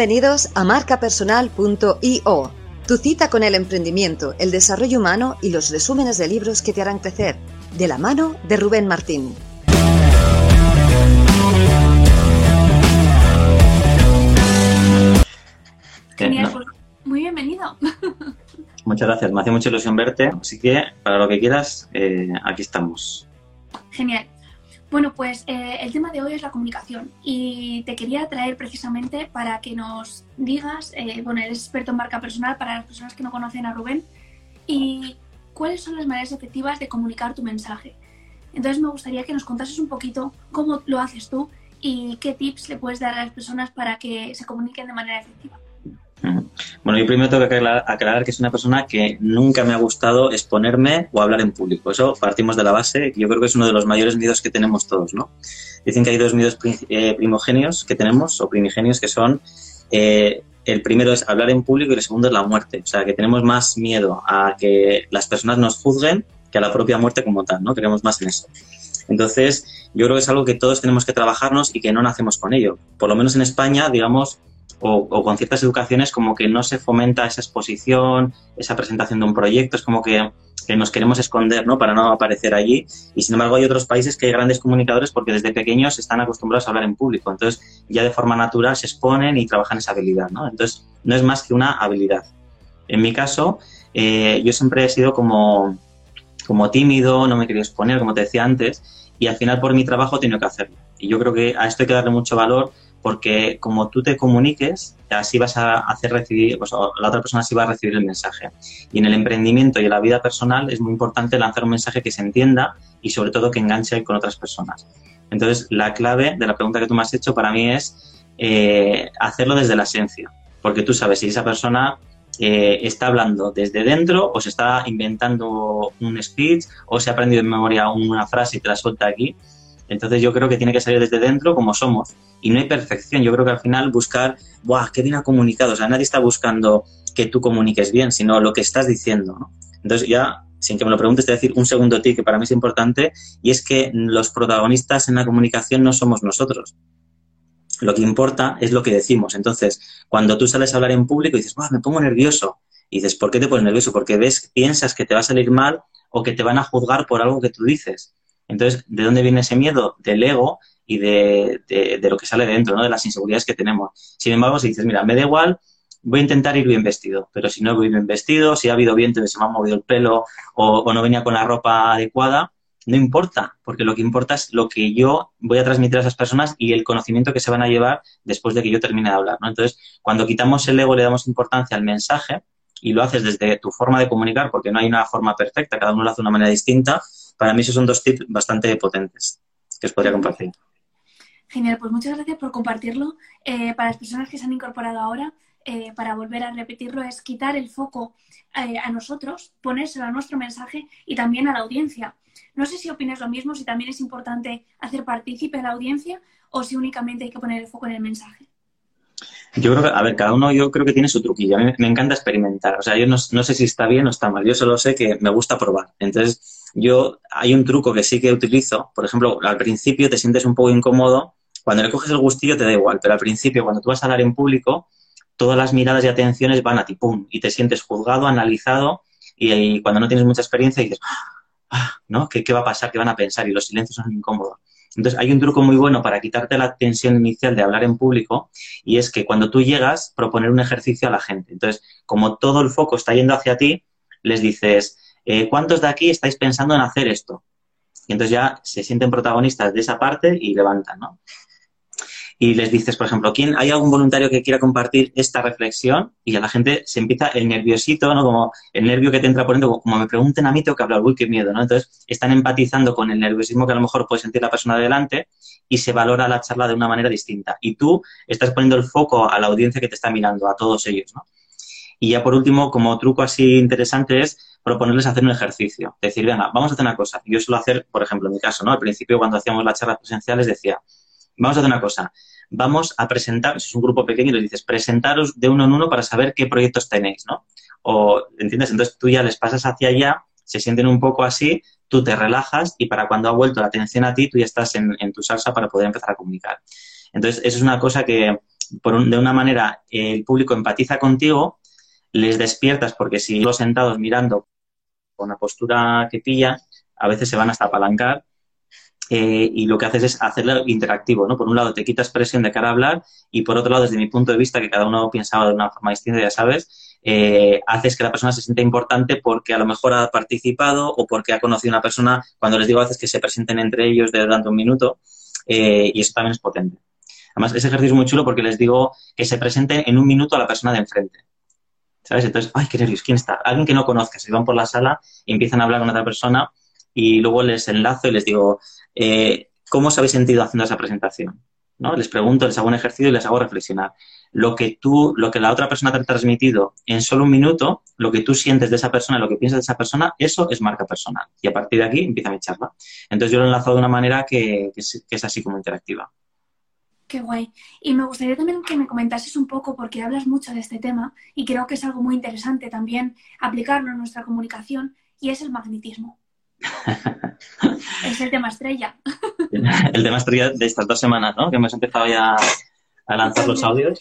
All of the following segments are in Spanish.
Bienvenidos a marcapersonal.io, tu cita con el emprendimiento, el desarrollo humano y los resúmenes de libros que te harán crecer, de la mano de Rubén Martín. Genial, pues, muy bienvenido. Muchas gracias, me hace mucha ilusión verte, así que para lo que quieras, eh, aquí estamos. Genial. Bueno, pues eh, el tema de hoy es la comunicación y te quería traer precisamente para que nos digas, eh, bueno, eres experto en marca personal para las personas que no conocen a Rubén y cuáles son las maneras efectivas de comunicar tu mensaje. Entonces me gustaría que nos contases un poquito cómo lo haces tú y qué tips le puedes dar a las personas para que se comuniquen de manera efectiva. Bueno, yo primero tengo que aclarar, que es una persona que nunca me ha gustado exponerme o hablar en público. Eso partimos de la base, yo creo que es uno de los mayores miedos que tenemos todos, ¿no? Dicen que hay dos miedos eh, primogenios que tenemos, o primigenios, que son eh, el primero es hablar en público y el segundo es la muerte. O sea, que tenemos más miedo a que las personas nos juzguen que a la propia muerte como tal, ¿no? Queremos más en eso. Entonces, yo creo que es algo que todos tenemos que trabajarnos y que no nacemos con ello. Por lo menos en España, digamos, o, con ciertas educaciones como que no se fomenta esa exposición, esa presentación de un proyecto, es como que, nos queremos esconder, ¿no? Para no aparecer allí. Y sin embargo hay otros países que hay grandes comunicadores porque desde pequeños están acostumbrados a hablar en público. Entonces ya de forma natural se exponen y trabajan esa habilidad, ¿no? Entonces no es más que una habilidad. En mi caso, eh, yo siempre he sido como, como tímido, no me quería exponer, como te decía antes, y al final por mi trabajo he tenido que hacerlo. Y yo creo que a esto hay que darle mucho valor porque como tú te comuniques, así vas a hacer recibir, pues, la otra persona sí va a recibir el mensaje. Y en el emprendimiento y en la vida personal es muy importante lanzar un mensaje que se entienda y sobre todo que enganche con otras personas. Entonces, la clave de la pregunta que tú me has hecho para mí es eh, hacerlo desde la esencia, porque tú sabes si esa persona eh, está hablando desde dentro o se está inventando un speech o se ha aprendido en memoria una frase y te la suelta aquí. Entonces yo creo que tiene que salir desde dentro como somos y no hay perfección. Yo creo que al final buscar, ¡buah, qué bien ha comunicado! O sea, nadie está buscando que tú comuniques bien, sino lo que estás diciendo, ¿no? Entonces ya, sin que me lo preguntes, te voy a decir un segundo tip que para mí es importante y es que los protagonistas en la comunicación no somos nosotros. Lo que importa es lo que decimos. Entonces, cuando tú sales a hablar en público y dices, ¡buah, me pongo nervioso! Y dices, ¿por qué te pones nervioso? Porque ves, piensas que te va a salir mal o que te van a juzgar por algo que tú dices. Entonces, ¿de dónde viene ese miedo? Del ego y de, lo que sale dentro, ¿no? de las inseguridades que tenemos. Sin embargo, si dices, mira, me da igual, voy a intentar ir bien vestido, pero si no voy bien vestido, si ha habido viento y se me ha movido el pelo o, no venía con la ropa adecuada, no importa, porque lo que importa es lo que yo voy a transmitir a esas personas y el conocimiento que se van a llevar después de que yo termine de hablar. ¿no? Entonces, cuando quitamos el ego, le damos importancia al mensaje y lo haces desde tu forma de comunicar, porque no hay una forma perfecta, cada uno lo hace de una manera distinta, para mí esos son dos tips bastante potentes que os podría compartir. Genial, pues muchas gracias por compartirlo. Eh, para las personas que se han incorporado ahora, eh, para volver a repetirlo, es quitar el foco eh, a nosotros, ponérselo a nuestro mensaje y también a la audiencia. No sé si opinas lo mismo, si también es importante hacer partícipe a la audiencia o si únicamente hay que poner el foco en el mensaje. Yo creo que, a ver, cada uno yo creo que tiene su truquillo. A mí me encanta experimentar. O sea, yo no, no sé si está bien o está mal. Yo solo sé que me gusta probar. Entonces, yo hay un truco que sí que utilizo. Por ejemplo, al principio te sientes un poco incómodo cuando le coges el gustillo te da igual, pero al principio, cuando tú vas a hablar en público, todas las miradas y atenciones van a ti, pum, y te sientes juzgado, analizado, y, cuando no tienes mucha experiencia dices, ah, ¿no? ¿Qué, va a pasar? ¿Qué van a pensar? Y los silencios son incómodos. Entonces, hay un truco muy bueno para quitarte la tensión inicial de hablar en público y es que cuando tú llegas, proponer un ejercicio a la gente. Entonces, como todo el foco está yendo hacia ti, les dices, eh, ¿cuántos de aquí estáis pensando en hacer esto? Y entonces ya se sienten protagonistas de esa parte y levantan, ¿no? Y les dices, por ejemplo, ¿quién, ¿hay algún voluntario que quiera compartir esta reflexión? Y a la gente se empieza el nerviosito, ¿no? Como el nervio que te entra poniendo, como me pregunten a mí, tengo que hablar, uy, qué miedo, ¿no? Entonces están empatizando con el nerviosismo que a lo mejor puede sentir la persona delante y se valora la charla de una manera distinta. Y tú estás poniendo el foco a la audiencia que te está mirando, a todos ellos, ¿no? Y ya por último, como truco así interesante es proponerles hacer un ejercicio. Decir, venga, vamos a hacer una cosa. Yo suelo hacer, por ejemplo, en mi caso, ¿no? Al principio, cuando hacíamos las charlas presenciales, decía, vamos a hacer una cosa vamos a presentar, si es un grupo pequeño, les dices, presentaros de uno en uno para saber qué proyectos tenéis, ¿no? O, ¿entiendes? Entonces tú ya les pasas hacia allá, se sienten un poco así, tú te relajas y para cuando ha vuelto la atención a ti, tú ya estás en, tu salsa para poder empezar a comunicar. Entonces, eso es una cosa que, de una manera el público empatiza contigo, les despiertas porque si los sentados mirando con la postura que pilla, a veces se van hasta apalancar eh, y lo que haces es hacerlo interactivo, ¿no? Por un lado te quitas presión de cara a hablar y por otro lado, desde mi punto de vista, que cada uno pensaba de una forma distinta, ya sabes, eh, haces que la persona se sienta importante porque a lo mejor ha participado o porque ha conocido a una persona, cuando les digo a veces que se presenten entre ellos durante un minuto, eh, y eso también es potente. Además, ese ejercicio es muy chulo porque les digo que se presenten en un minuto a la persona de enfrente. ¿Sabes? Entonces, ay, qué nervios, ¿quién está? Alguien que no conozca, se van por la sala y empiezan a hablar con otra persona y luego les enlazo y les digo, eh, ¿cómo os habéis sentido haciendo esa presentación? ¿No? Les pregunto, les hago un ejercicio y les hago reflexionar. Lo que tú, lo que la otra persona te ha transmitido en solo un minuto, lo que tú sientes de esa persona, lo que piensas de esa persona, eso es marca personal. Y a partir de aquí empieza mi charla. Entonces yo lo he enlazado de una manera que, es, así como interactiva. Qué guay. Y me gustaría también que me comentases un poco, porque hablas mucho de este tema y creo que es algo muy interesante también aplicarlo en nuestra comunicación, y es el magnetismo. Es el tema estrella. el tema estrella de estas dos semanas, ¿no? Que hemos empezado ya a lanzar los audios.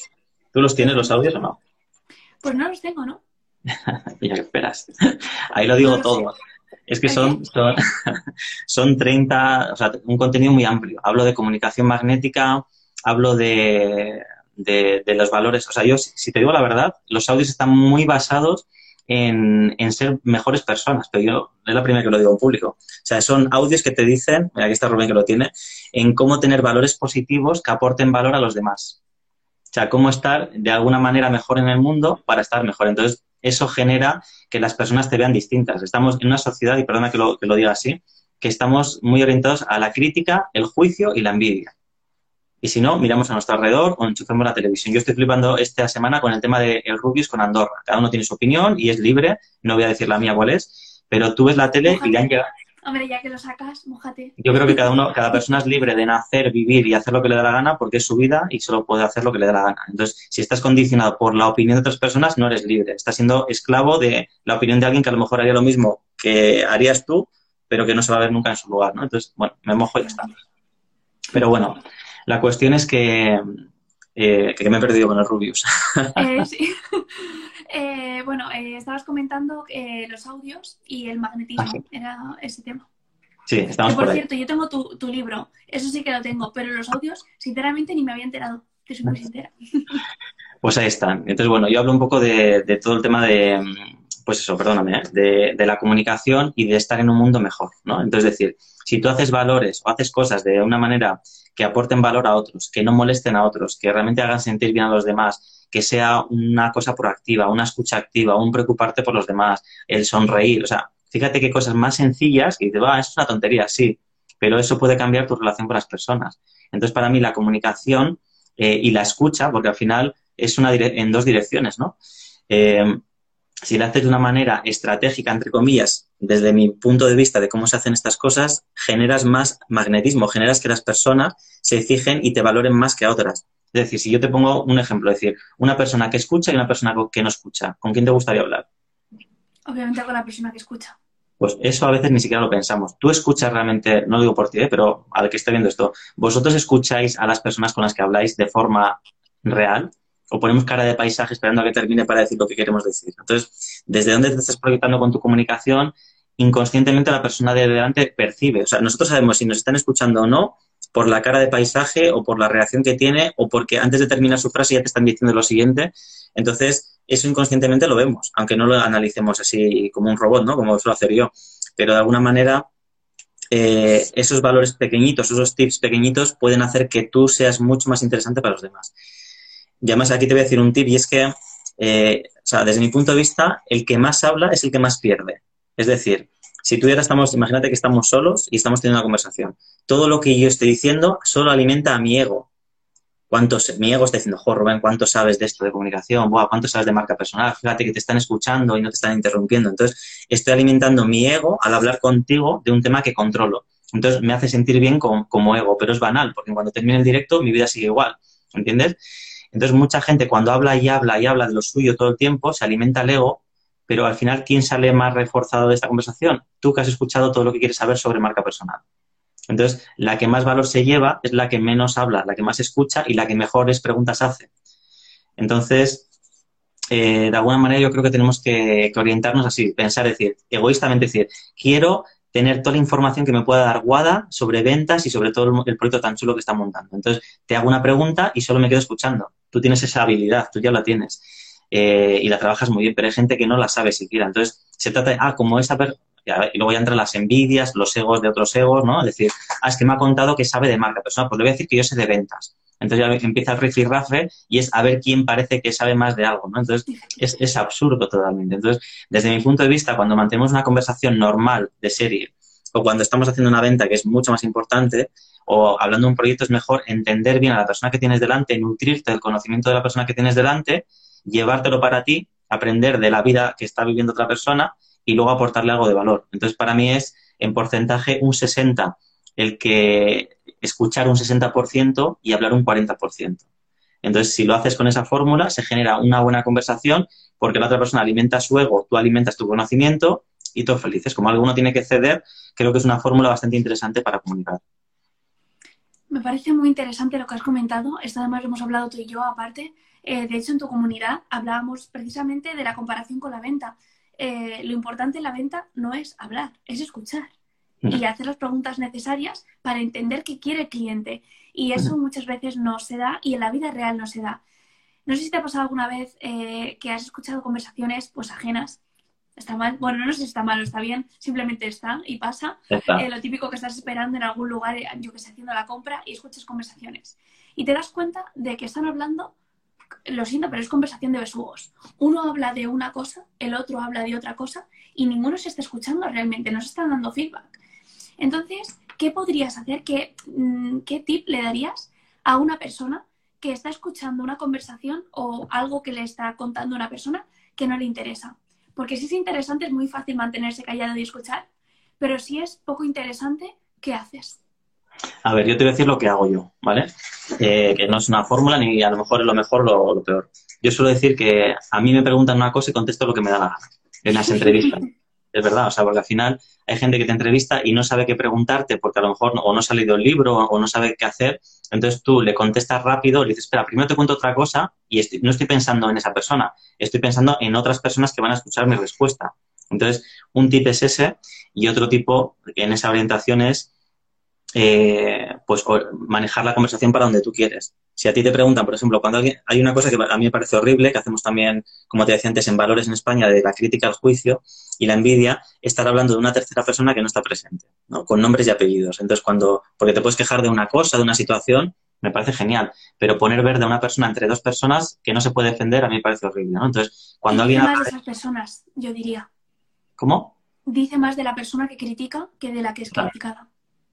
¿Tú los tienes los audios o no? Pues no los tengo, ¿no? ya que esperas. Ahí lo digo todo. Es que son, son, 30, o sea, un contenido muy amplio. Hablo de comunicación magnética, hablo de, de, de los valores. O sea, yo, si te digo la verdad, los audios están muy basados en, ser mejores personas, pero yo es la primera que lo digo en público. O sea, son audios que te dicen, mira, aquí está Rubén que lo tiene, en cómo tener valores positivos que aporten valor a los demás. O sea, cómo estar de alguna manera mejor en el mundo para estar mejor. Entonces, eso genera que las personas te vean distintas. Estamos en una sociedad, y perdona que lo, que lo diga así, que estamos muy orientados a la crítica, el juicio y la envidia. Y si no, miramos a nuestro alrededor o enchufamos la televisión. Yo estoy flipando esta semana con el tema del el Rubius con Andorra. Cada uno tiene su opinión y es libre. No voy a decir la mía cuál es, pero tú ves la tele y le han llegado. Hombre, ya que lo sacas, mojate. Yo creo que cada uno, cada persona es libre de nacer, vivir y hacer lo que le da la gana porque es su vida y solo puede hacer lo que le da la gana. Entonces, si estás condicionado por la opinión de otras personas, no eres libre. Estás siendo esclavo de la opinión de alguien que a lo mejor haría lo mismo que harías tú, pero que no se va a ver nunca en su lugar, ¿no? Entonces, bueno, me mojo y ya está. Pero bueno, la cuestión es que, eh, que me he perdido con el Rubius. Eh, sí. Eh, bueno, estabas comentando los audios y el magnetismo, ah, era ese tema. Sí, estamos por, cierto, yo tengo tu, libro, eso sí que lo tengo, pero los audios, sinceramente, ni me había enterado, te soy muy sincera. Pues ahí están. Entonces, bueno, yo hablo un poco de, todo el tema de, pues eso, perdóname, de, de, la comunicación y de estar en un mundo mejor, ¿no? Entonces, decir, si tú haces valores o haces cosas de una manera que aporten valor a otros, que no molesten a otros, que realmente hagan sentir bien a los demás, que sea una cosa proactiva, una escucha activa, un preocuparte por los demás, el sonreír. O sea, fíjate qué cosas más sencillas y te va, es una tontería, sí, pero eso puede cambiar tu relación con las personas. Entonces, para mí, la comunicación eh, y la escucha, porque al final es una en dos direcciones, ¿no? Eh, si lo haces de una manera estratégica, entre comillas, desde mi punto de vista de cómo se hacen estas cosas, generas más magnetismo, generas que las personas se fijen y te valoren más que a otras. Es decir, si yo te pongo un ejemplo, es decir, una persona que escucha y una persona que no escucha, ¿con quién te gustaría hablar? Obviamente con la persona que escucha. Pues eso a veces ni siquiera lo pensamos. Tú escuchas realmente, no digo por ti, ¿eh? pero al que esté viendo esto, ¿vosotros escucháis a las personas con las que habláis de forma real? O ponemos cara de paisaje esperando a que termine para decir lo que queremos decir. Entonces, desde dónde te estás proyectando con tu comunicación, inconscientemente la persona de delante percibe. O sea, nosotros sabemos si nos están escuchando o no por la cara de paisaje o por la reacción que tiene o porque antes de terminar su frase ya te están diciendo lo siguiente. Entonces, eso inconscientemente lo vemos, aunque no lo analicemos así como un robot, ¿no? Como suelo hacer yo. Pero de alguna manera, eh, esos valores pequeñitos, esos tips pequeñitos pueden hacer que tú seas mucho más interesante para los demás. Y además aquí te voy a decir un tip y es que, eh, o sea, desde mi punto de vista, el que más habla es el que más pierde. Es decir, si tú y ahora estamos, imagínate que estamos solos y estamos teniendo una conversación. Todo lo que yo estoy diciendo solo alimenta a mi ego. ¿Cuántos, mi ego está diciendo, jo, Rubén, ¿cuánto sabes de esto de comunicación? Buah, ¿Cuánto sabes de marca personal? Fíjate que te están escuchando y no te están interrumpiendo. Entonces, estoy alimentando mi ego al hablar contigo de un tema que controlo. Entonces, me hace sentir bien como, como ego, pero es banal, porque cuando termine el directo, mi vida sigue igual. ¿Entiendes? Entonces, mucha gente cuando habla y habla y habla de lo suyo todo el tiempo, se alimenta el ego, pero al final, ¿quién sale más reforzado de esta conversación? Tú que has escuchado todo lo que quieres saber sobre marca personal. Entonces, la que más valor se lleva es la que menos habla, la que más escucha y la que mejores preguntas hace. Entonces, eh, de alguna manera yo creo que tenemos que, orientarnos así, pensar, decir, egoístamente decir, quiero tener toda la información que me pueda dar Guada sobre ventas y sobre todo el, proyecto tan chulo que está montando. Entonces, te hago una pregunta y solo me quedo escuchando. Tú tienes esa habilidad, tú ya la tienes. Eh, y la trabajas muy bien, pero hay gente que no la sabe siquiera. Entonces, se trata de, ah, como esa persona, y luego ya entran las envidias, los egos de otros egos, ¿no? Es decir, ah, es que me ha contado que sabe de marca persona, pues le voy a decir que yo sé de ventas. Entonces ya empieza el rifirrafe y es a ver quién parece que sabe más de algo, ¿no? Entonces es, es absurdo totalmente. Entonces, desde mi punto de vista, cuando mantenemos una conversación normal de serie o cuando estamos haciendo una venta que es mucho más importante o hablando de un proyecto es mejor entender bien a la persona que tienes delante, nutrirte del conocimiento de la persona que tienes delante, llevártelo para ti, aprender de la vida que está viviendo otra persona y luego aportarle algo de valor. Entonces, para mí es en porcentaje un 60 el que escuchar un 60% y hablar un 40%. Entonces, si lo haces con esa fórmula, se genera una buena conversación porque la otra persona alimenta su ego, tú alimentas tu conocimiento y todos felices. Como alguno tiene que ceder, creo que es una fórmula bastante interesante para comunicar. Me parece muy interesante lo que has comentado. Esto además lo hemos hablado tú y yo aparte. Eh, de hecho, en tu comunidad hablábamos precisamente de la comparación con la venta. Eh, lo importante en la venta no es hablar, es escuchar y hacer las preguntas necesarias para entender qué quiere el cliente. Y eso muchas veces no se da y en la vida real no se da. No sé si te ha pasado alguna vez eh, que has escuchado conversaciones pues ajenas. Está mal. Bueno, no sé si está mal o está bien, simplemente está y pasa. Eh, lo típico que estás esperando en algún lugar, yo que sé, haciendo la compra y escuchas conversaciones. Y te das cuenta de que están hablando, lo siento, pero es conversación de besugos. Uno habla de una cosa, el otro habla de otra cosa y ninguno se está escuchando realmente, no se están dando feedback. Entonces, ¿qué podrías hacer? Mm, ¿Qué, tip le darías a una persona que está escuchando una conversación o algo que le está contando una persona que no le interesa? Porque si es interesante es muy fácil mantenerse callado y escuchar, pero si es poco interesante, ¿qué haces? A ver, yo te voy a decir lo que hago yo, ¿vale? Eh, que no es una fórmula ni a lo mejor es lo mejor o lo peor. Yo suelo decir que a mí me preguntan una cosa y contesto lo que me da la gana en las entrevistas. Es verdad, o sea, porque al final hay gente que te entrevista y no sabe qué preguntarte porque a lo mejor o no ha leído el libro o no sabe qué hacer, entonces tú le contestas rápido, le dices, espera, primero te cuento otra cosa y no estoy pensando en esa persona, estoy pensando en otras personas que van a escuchar mi respuesta. Entonces, un tip es ese y otro tipo en esa orientación es eh, pues manejar la conversación para donde tú quieres. Si a ti te preguntan, por ejemplo, cuando alguien, hay una cosa que a mí me parece horrible, que hacemos también, como te decía antes, en Valores en España, de la crítica al juicio y la envidia, estar hablando de una tercera persona que no está presente, ¿no? con nombres y apellidos. Entonces, cuando, porque te puedes quejar de una cosa, de una situación, me parece genial, pero poner verde a una persona entre dos personas que no se puede defender, a mí me parece horrible. ¿no? Entonces, cuando alguien... más de esas personas, yo diría. ¿Cómo? Dice más de la persona que critica que de la que es criticada.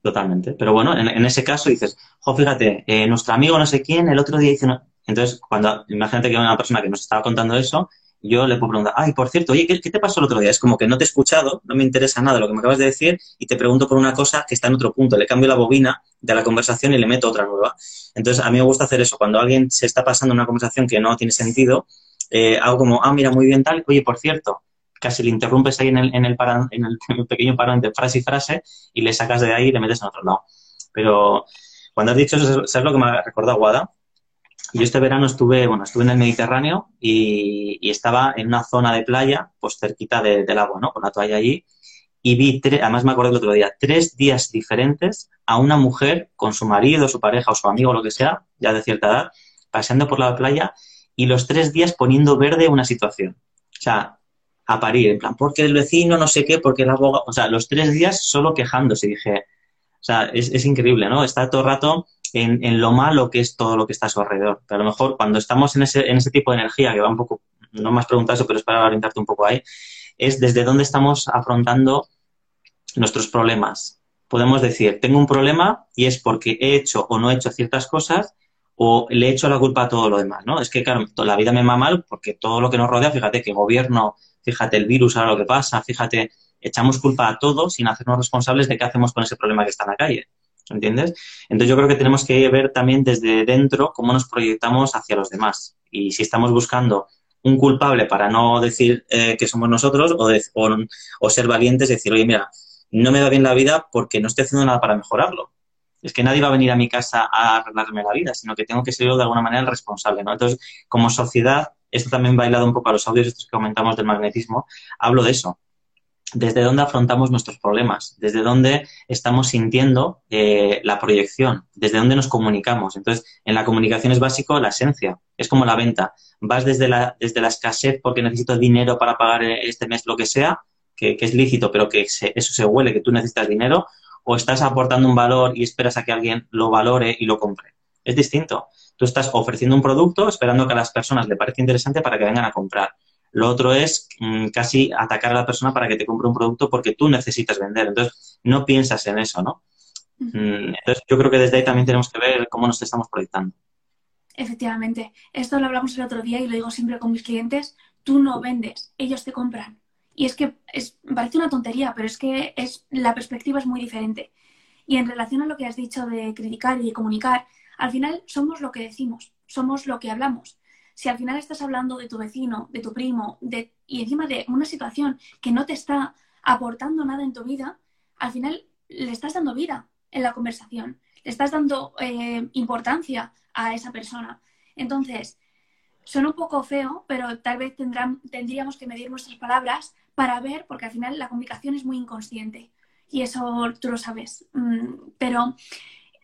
Totalmente. Pero bueno, en, ese caso dices, jo, fíjate, eh, nuestro amigo no sé quién el otro día dice... No. Entonces, cuando imagínate que una persona que nos estaba contando eso, yo le puedo preguntar, ay, por cierto, oye, ¿qué, te pasó el otro día? Es como que no te he escuchado, no me interesa nada lo que me acabas de decir y te pregunto por una cosa que está en otro punto. Le cambio la bobina de la conversación y le meto otra nueva. Entonces, a mí me gusta hacer eso. Cuando alguien se está pasando una conversación que no tiene sentido, eh, hago como, ah, mira, muy bien tal, oye, por cierto, casi le interrumpes ahí en el, en el, en el, pequeño paro entre frase y frase y le sacas de ahí y le metes en otro lado. Pero cuando has dicho eso, ¿sabes lo que me ha recordado Guada? Yo este verano estuve, bueno, estuve en el Mediterráneo y, estaba en una zona de playa, pues cerquita del agua, ¿no? Con la toalla allí. Y vi, además me acuerdo el otro día, tres días diferentes a una mujer con su marido, su pareja o su amigo, lo que sea, ya de cierta edad, paseando por la playa y los tres días poniendo verde una situación. O sea, a parir, en plan, porque el vecino, no sé qué, porque el abogado, o sea, los tres días solo quejándose, dije, o sea, es, increíble, ¿no? Está todo el rato en, lo malo que es todo lo que está a su alrededor. Pero a lo mejor cuando estamos en ese, en ese tipo de energía, que va un poco, no me has pero es para orientarte un poco ahí, es desde dónde estamos afrontando nuestros problemas. Podemos decir, tengo un problema y es porque he hecho o no he hecho ciertas cosas o le he hecho la culpa a todo lo demás, ¿no? Es que, claro, la vida me va mal porque todo lo que nos rodea, fíjate que gobierno, fíjate el virus, ahora lo que pasa, fíjate, echamos culpa a todo sin hacernos responsables de qué hacemos con ese problema que está en la calle. ¿Entiendes? Entonces yo creo que tenemos que ver también desde dentro cómo nos proyectamos hacia los demás. Y si estamos buscando un culpable para no decir eh, que somos nosotros o, ser valientes y decir, oye, mira, no me va bien la vida porque no estoy haciendo nada para mejorarlo. Es que nadie va a venir a mi casa a arreglarme la vida, sino que tengo que ser yo de alguna manera el responsable, ¿no? Entonces, como sociedad, esto también bailado un poco a los audios estos que comentamos del magnetismo, hablo de eso. Desde dónde afrontamos nuestros problemas, desde dónde estamos sintiendo eh, la proyección, desde dónde nos comunicamos. Entonces, en la comunicación es básico la esencia, es como la venta. Vas desde la, desde la escasez porque necesito dinero para pagar este mes lo que sea, que, es lícito, pero que eso se huele, que tú necesitas dinero, o estás aportando un valor y esperas a que alguien lo valore y lo compre. Es distinto. Tú estás ofreciendo un producto esperando que a las personas le parezca interesante para que vengan a comprar. Lo otro es mm, casi atacar a la persona para que te compre un producto porque tú necesitas vender. Entonces, no piensas en eso, ¿no? Mm, entonces, yo creo que desde ahí también tenemos que ver cómo nos estamos proyectando. Efectivamente. Esto lo hablamos el otro día y lo digo siempre con mis clientes. Tú no vendes, ellos te compran. Y es que parece una tontería, pero es que es, la perspectiva es muy diferente. Y en relación a lo que has dicho de criticar y comunicar, al final somos lo que decimos, somos lo que hablamos. Si al final estás hablando de tu vecino, de tu primo, de, y encima de una situación que no te está aportando nada en tu vida, al final le estás dando vida en la conversación, le estás dando eh, importancia a esa persona. Entonces, suena un poco feo, pero tal vez tendríamos que medir nuestras palabras para ver, porque al final la comunicación es muy inconsciente y eso tú lo sabes. Mm, pero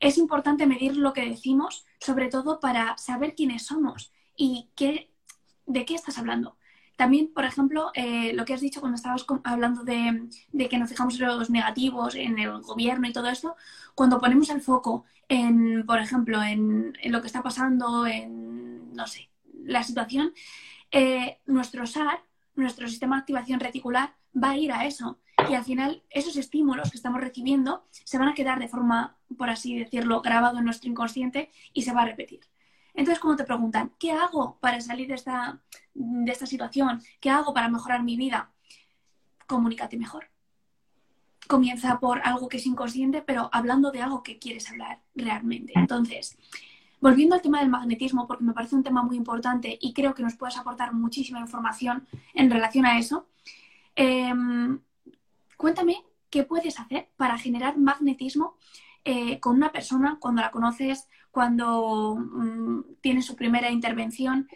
es importante medir lo que decimos, sobre todo para saber quiénes somos y qué, de qué estás hablando. También, por ejemplo, eh, lo que has dicho cuando estabas hablando de, que nos fijamos en los negativos, en el gobierno y todo esto, cuando ponemos el foco en, por ejemplo, en, lo que está pasando, en, no sé, la situación, eh, nuestro SAR nuestro sistema de activación reticular va a ir a eso. Y al final, esos estímulos que estamos recibiendo se van a quedar de forma, por así decirlo, grabado en nuestro inconsciente y se va a repetir. Entonces, cuando te preguntan, ¿qué hago para salir de esta, de esta situación? ¿Qué hago para mejorar mi vida? Comunícate mejor. Comienza por algo que es inconsciente, pero hablando de algo que quieres hablar realmente. Entonces, Volviendo al tema del magnetismo, porque me parece un tema muy importante y creo que nos puedes aportar muchísima información en relación a eso, em, cuéntame qué puedes hacer para generar magnetismo eh, con una persona cuando la conoces, cuando mm, tiene su primera intervención,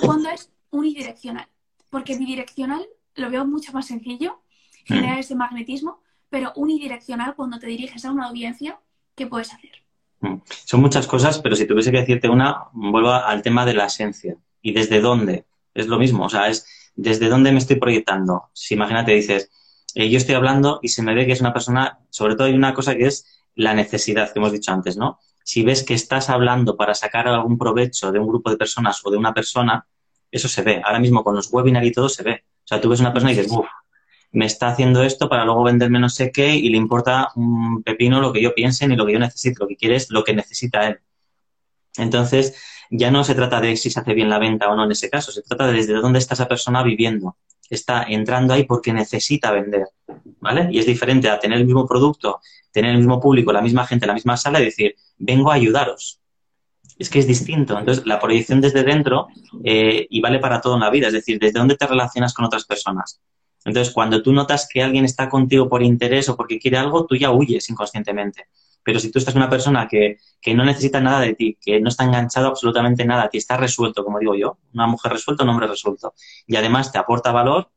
cuando es unidireccional. Porque bidireccional lo veo mucho más sencillo, generar ese magnetismo, pero unidireccional cuando te diriges a una audiencia, ¿qué puedes hacer? Mm. Son muchas cosas, pero si tuviese que decirte una, vuelvo al tema de la esencia. ¿Y desde dónde? Es lo mismo, o sea, es desde dónde me estoy proyectando. Si imagínate, dices, eh, yo estoy hablando y se me ve que es una persona, sobre todo hay una cosa que es la necesidad que hemos dicho antes, ¿no? Si ves que estás hablando para sacar algún provecho de un grupo de personas o de una persona, eso se ve. Ahora mismo con los webinars y todo se ve. O sea, tú ves una persona y dices, uff, me está haciendo esto para luego venderme no sé qué y le importa un pepino lo que yo piense ni lo que yo necesito. Lo que quiere es lo que necesita él. Entonces, ya no se trata de si se hace bien la venta o no en ese caso, se trata de desde dónde está esa persona viviendo. Está entrando ahí porque necesita vender, ¿vale? Y es diferente a tener el mismo producto, tener el mismo público, la misma gente, la misma sala y decir, vengo a ayudaros. Es que es distinto. Entonces, la proyección desde dentro eh, y vale para todo en la vida, es decir, desde dónde te relacionas con otras personas. Entonces, cuando tú notas que alguien está contigo por interés o porque quiere algo, tú ya huyes inconscientemente. Pero si tú estás una persona que, no necesita nada de ti, que no está enganchado absolutamente nada ti, está resuelto, como digo yo, una mujer resuelta, un hombre resuelto, y además te aporta valor,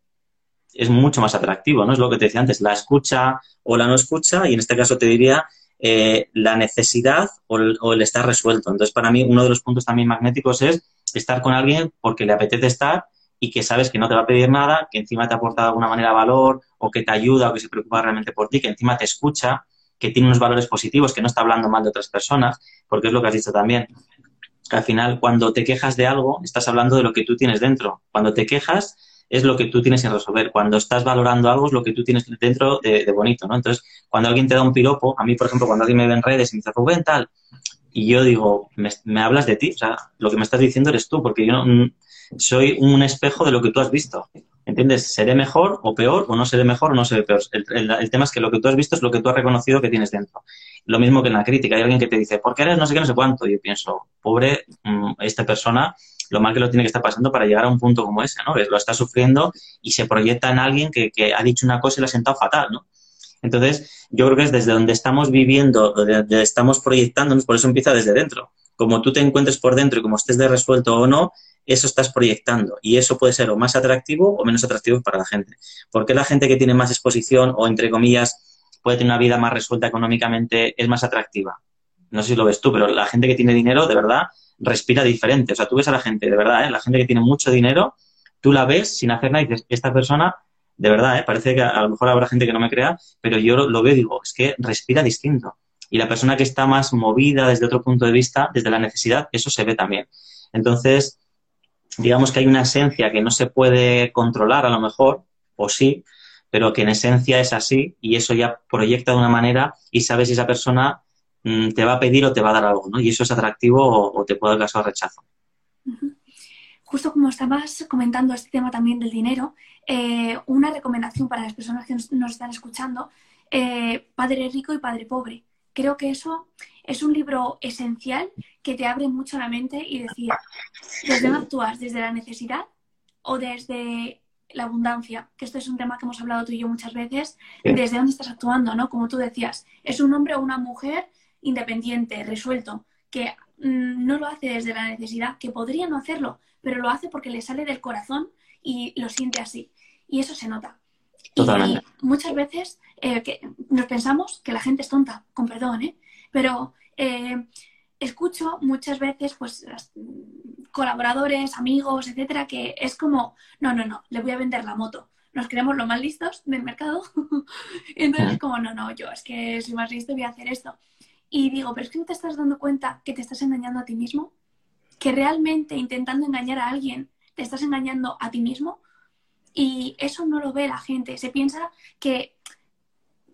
es mucho más atractivo, ¿no? Es lo que te decía antes, la escucha o la no escucha, y en este caso te diría eh, la necesidad o o el estar resuelto. Entonces, para mí, uno de los puntos también magnéticos es estar con alguien porque le apetece estar y que sabes que no te va a pedir nada, que encima te aporta de alguna manera valor o que te ayuda o que se preocupa realmente por ti, que encima te escucha, que tiene unos valores positivos, que no está hablando mal de otras personas, porque es lo que has dicho también. Que al final, cuando te quejas de algo, estás hablando de lo que tú tienes dentro. Cuando te quejas, es lo que tú tienes que resolver. Cuando estás valorando algo, es lo que tú tienes dentro de, bonito, ¿no? Entonces, cuando alguien te da un piropo, a mí, por ejemplo, cuando alguien me ve en redes y me dice, Rubén, tal, y yo digo, me, me, hablas de ti, o sea, lo que me estás diciendo eres tú, porque yo no, soy un espejo de lo que tú has visto. ¿Entiendes? ¿Seré mejor o peor o no seré mejor o no seré peor? El, tema es que lo que tú has visto es lo que tú has reconocido que tienes dentro. Lo mismo que en la crítica. Hay alguien que te dice, ¿por qué eres no sé qué, no sé cuánto? Y yo pienso, pobre mm, esta persona, lo mal que lo tiene que estar pasando para llegar a un punto como ese, ¿no? Lo está sufriendo y se proyecta en alguien que, que ha dicho una cosa y le ha sentado fatal, ¿no? Entonces, yo creo que es desde donde estamos viviendo, donde estamos proyectándonos, por eso empieza desde dentro. Como tú te encuentres por dentro y como estés de resuelto o no, eso estás proyectando. Y eso puede ser o más atractivo o menos atractivo para la gente. ¿Por qué la gente que tiene más exposición o, entre comillas, puede tener una vida más resuelta económicamente es más atractiva? No sé si lo ves tú, pero la gente que tiene dinero, de verdad, respira diferente. O sea, tú ves a la gente, de verdad, ¿eh? la gente que tiene mucho dinero, tú la ves sin hacer nada y dices, esta persona, de verdad, ¿eh? parece que a lo mejor habrá gente que no me crea, pero yo lo, veo y digo, es que respira distinto. Y la persona que está más movida desde otro punto de vista, desde la necesidad, eso se ve también. Entonces, digamos que hay una esencia que no se puede controlar a lo mejor, o sí, pero que en esencia es así y eso ya proyecta de una manera y sabes si esa persona mm, te va a pedir o te va a dar algo, ¿no? Y eso es atractivo o, te puede causar rechazo. Justo como estabas comentando este tema también del dinero, eh, una recomendación para las personas que nos, están escuchando, eh, Padre Rico y Padre Pobre. Creo que eso es un libro esencial que te abre mucho la mente y decir, ¿desde dónde actúas? ¿Desde la necesidad o desde la abundancia? Que esto es un tema que hemos hablado tú y yo muchas veces. ¿Desde dónde estás actuando? ¿no? Como tú decías, es un hombre o una mujer independiente, resuelto, que mm, no lo hace desde la necesidad, que podría no hacerlo, pero lo hace porque le sale del corazón y lo siente así. Y eso se nota. Totalmente. Y muchas veces eh, que nos pensamos que la gente es tonta, con perdón, ¿eh? Pero eh, escucho muchas veces, pues, colaboradores, amigos, etcétera, que es como, no, no, no, le voy a vender la moto. Nos creemos lo más listos del mercado. Entonces, es como, no, no, yo es que soy más listo y voy a hacer esto. Y digo, pero es que no te estás dando cuenta que te estás engañando a ti mismo, que realmente intentando engañar a alguien, te estás engañando a ti mismo. Y eso no lo ve la gente. Se piensa que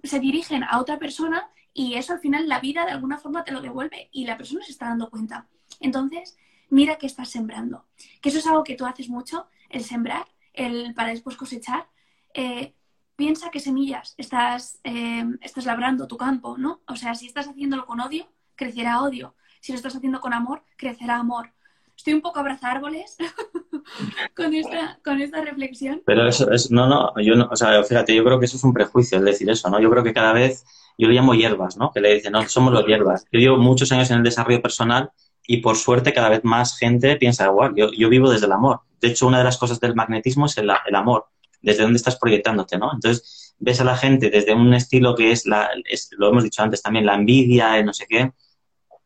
se dirigen a otra persona y eso al final la vida de alguna forma te lo devuelve y la persona se está dando cuenta. Entonces, mira que estás sembrando. Que eso es algo que tú haces mucho, el sembrar, el para después cosechar. Eh, piensa qué semillas estás, eh, estás labrando tu campo, ¿no? O sea, si estás haciéndolo con odio, crecerá odio. Si lo estás haciendo con amor, crecerá amor. Estoy un poco abrazar árboles con, esta, con esta reflexión. Pero eso es, no, no, yo o sea, fíjate, yo creo que eso es un prejuicio, el decir eso, ¿no? Yo creo que cada vez yo lo llamo hierbas, ¿no? Que le dicen, no, somos los hierbas. Yo llevo muchos años en el desarrollo personal y por suerte cada vez más gente piensa, igual, yo, yo vivo desde el amor. De hecho, una de las cosas del magnetismo es el, amor, desde dónde estás proyectándote, ¿no? Entonces, ves a la gente desde un estilo que es, la, lo hemos dicho antes también, la envidia, no sé qué,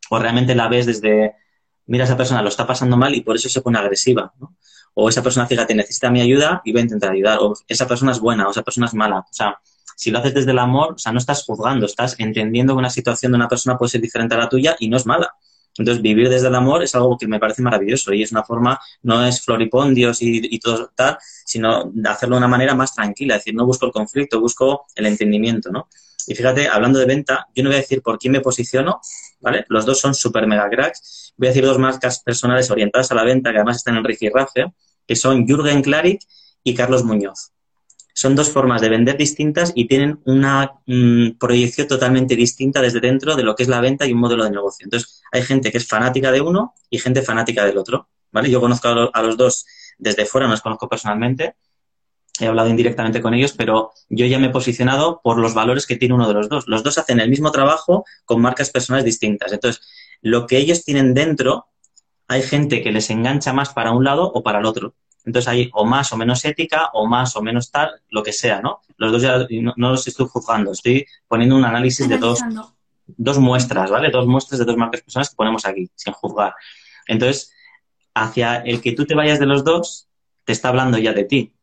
o realmente la ves desde, mira, esa persona lo está pasando mal y por eso se pone agresiva, ¿no? O esa persona, fíjate, necesita mi ayuda y voy a intentar ayudar, o esa persona es buena, o esa persona es mala. O sea, si lo haces desde el amor, o sea, no estás juzgando, estás entendiendo que una situación de una persona puede ser diferente a la tuya y no es mala. Entonces, vivir desde el amor es algo que me parece maravilloso y es una forma, no es floripondios y, y todo tal, sino hacerlo de una manera más tranquila, es decir, no busco el conflicto, busco el entendimiento, ¿no? Y fíjate, hablando de venta, yo no voy a decir por quién me posiciono, ¿vale? Los dos son super mega cracks. Voy a decir dos marcas personales orientadas a la venta que además están en Ricky Rafe, que son Jürgen Klarik y Carlos Muñoz son dos formas de vender distintas y tienen una mm, proyección totalmente distinta desde dentro de lo que es la venta y un modelo de negocio. Entonces, hay gente que es fanática de uno y gente fanática del otro, ¿vale? Yo conozco a, los dos desde fuera, no los conozco personalmente, he hablado indirectamente con ellos, pero yo ya me he posicionado por los valores que tiene uno de los dos. Los dos hacen el mismo trabajo con marcas personales distintas. Entonces, lo que ellos tienen dentro, hay gente que les engancha más para un lado o para el otro. Entonces hay o más o menos ética o más o menos tal, lo que sea, ¿no? Los dos ya no, los estoy juzgando, estoy poniendo un análisis de dos, dos muestras, ¿vale? Dos muestras de dos marcas personas que ponemos aquí, sin juzgar. Entonces, hacia el que tú te vayas de los dos, te está hablando ya de ti.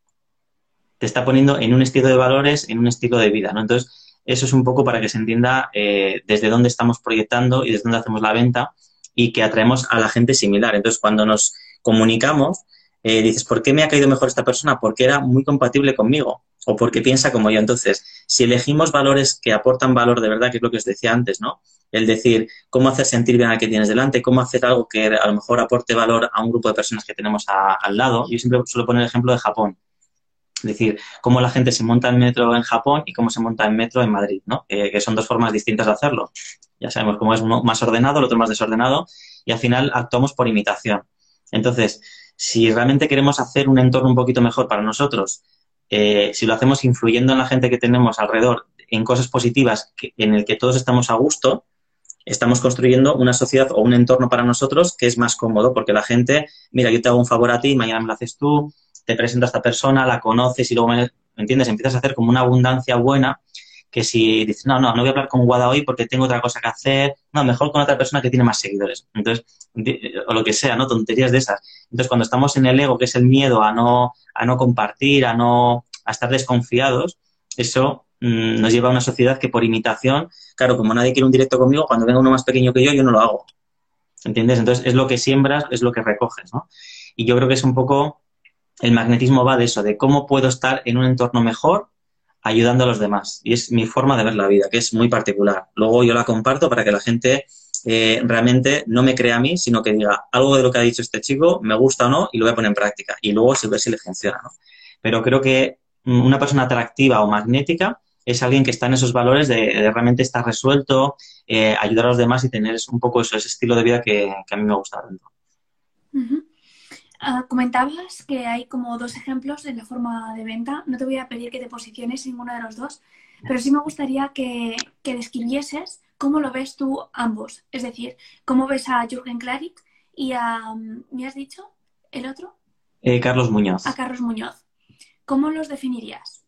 Te está poniendo en un estilo de valores, en un estilo de vida, ¿no? Entonces, eso es un poco para que se entienda eh, desde dónde estamos proyectando y desde dónde hacemos la venta y que atraemos a la gente similar. Entonces, cuando nos comunicamos, eh, dices, ¿por qué me ha caído mejor esta persona? Porque era muy compatible conmigo o porque piensa como yo. Entonces, si elegimos valores que aportan valor de verdad, que es lo que os decía antes, ¿no? El decir cómo hacer sentir bien al que tienes delante, cómo hacer algo que a lo mejor aporte valor a un grupo de personas que tenemos al lado. Yo siempre suelo poner el ejemplo de Japón. Es decir, cómo la gente se monta en metro en Japón y cómo se monta en metro en Madrid, ¿no? que son dos formas distintas de hacerlo. Ya sabemos cómo es uno más ordenado, el otro más desordenado, y al final actuamos por imitación. Entonces, si realmente queremos hacer un entorno un poquito mejor para nosotros, eh, si lo hacemos influyendo en la gente que tenemos alrededor en cosas positivas en el que todos estamos a gusto, estamos construyendo una sociedad o un entorno para nosotros que es más cómodo, porque la gente, mira, yo te hago un favor a ti, mañana me lo haces tú, te presento a esta persona, la conoces y luego, me, entiendes? Empiezas a hacer como una abundancia buena que si dices, no, no, no voy a hablar con Guada hoy porque tengo otra cosa que hacer, no, mejor con otra persona que tiene más seguidores. Entonces, o lo que sea, ¿no? Tonterías de esas. Entonces, cuando estamos en el ego, que es el miedo a no, a no compartir, a no, a estar desconfiados, eso mm, nos lleva a una sociedad que por imitación, claro, como nadie quiere un directo conmigo, cuando venga uno más pequeño que yo, yo no lo hago. ¿Entiendes? Entonces, es lo que siembras, es lo que recoges, ¿no? Y yo creo que es un poco, el magnetismo va de eso, de cómo puedo estar en un entorno mejor ayudando a los demás. Y es mi forma de ver la vida, que es muy particular. Luego yo la comparto para que la gente eh, realmente no me crea a mí, sino que diga algo de lo que ha dicho este chico, me gusta o no, y lo voy a poner en práctica. Y luego se ve si le funciona, ¿no? Pero creo que una persona atractiva o magnética es alguien que está en esos valores de, realmente estar resuelto, eh, ayudar a los demás y tener un poco eso, ese estilo de vida que, a mí me gusta tanto. Ah, comentabas que hay como dos ejemplos en la forma de venta. No te voy a pedir que te posiciones ninguno de los dos, pero sí me gustaría que, describieses cómo lo ves tú ambos. Es decir, cómo ves a Jürgen Klarik y a, ¿me has dicho? ¿El otro? Eh, Carlos Muñoz. A Carlos Muñoz. ¿Cómo los definirías?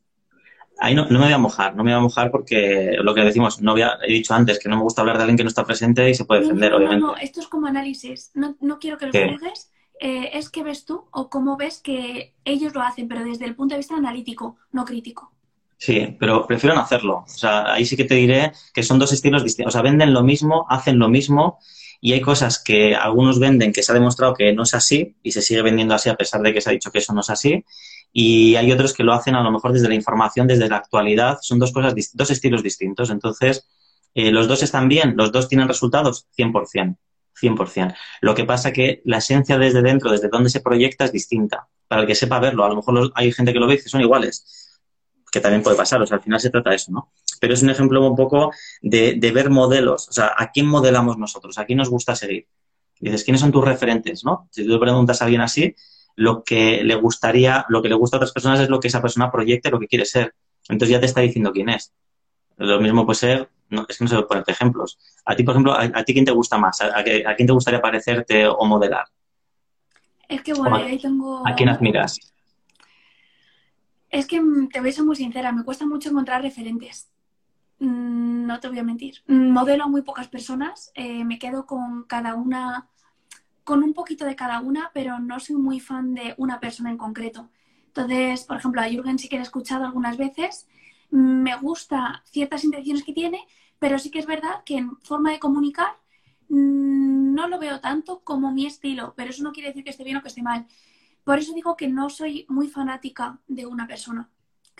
Ahí no, me voy a mojar, no me voy a mojar porque lo que decimos, no había, he dicho antes que no me gusta hablar de alguien que no está presente y se puede defender, obviamente. No, esto es como análisis. No, quiero que lo juzgues, eh, es que ves tú o cómo ves que ellos lo hacen, pero desde el punto de vista analítico, no crítico. Sí, pero prefiero no hacerlo. O sea, ahí sí que te diré que son dos estilos distintos. O sea, venden lo mismo, hacen lo mismo y hay cosas que algunos venden que se ha demostrado que no es así y se sigue vendiendo así a pesar de que se ha dicho que eso no es así. Y hay otros que lo hacen a lo mejor desde la información, desde la actualidad. Son dos cosas, dos estilos distintos. Entonces, eh, los dos están bien, los dos tienen resultados 100%. 100%. Lo que pasa que la esencia desde dentro, desde donde se proyecta, es distinta. Para el que sepa verlo, a lo mejor hay gente que lo ve y son iguales, que también puede pasar, o sea, al final se trata de eso, ¿no? Pero es un ejemplo un poco de, ver modelos, o sea, ¿a quién modelamos nosotros? ¿A quién nos gusta seguir? dices, ¿quiénes son tus referentes, no? Si tú preguntas a alguien así, lo que le gustaría, lo que le gusta a otras personas es lo que esa persona proyecte, lo que quiere ser. Entonces ya te está diciendo quién es. Lo mismo puede ser no, es que no sé ponerte ejemplos. A ti, por ejemplo, a, ti quién te gusta más? ¿A, quién te gustaría parecerte o modelar? Es que bueno, ahí tengo... ¿A quién admiras? Es que mm, te voy a ser muy sincera, me cuesta mucho encontrar referentes. Mm, no te voy a mentir. Modelo a muy pocas personas, eh, me quedo con cada una, con un poquito de cada una, pero no soy muy fan de una persona en concreto. Entonces, por ejemplo, a Jürgen sí que he escuchado algunas veces me gusta ciertas intenciones que tiene, pero sí que es verdad que en forma de comunicar mm, no lo veo tanto como mi estilo, pero eso no quiere decir que esté bien o que esté mal. Por eso digo que no soy muy fanática de una persona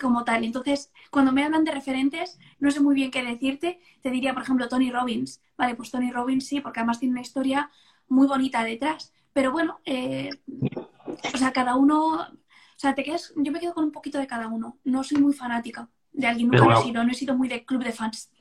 como tal. Entonces, cuando me hablan de referentes, no sé muy bien qué decirte. Te diría, por ejemplo, Tony Robbins. Vale, pues Tony Robbins sí, porque además tiene una historia muy bonita detrás. Pero bueno, eh, o sea, cada uno, o sea, te quedas, yo me quedo con un poquito de cada uno. No soy muy fanática de alguien nunca he sido, no he sido muy de club de fans.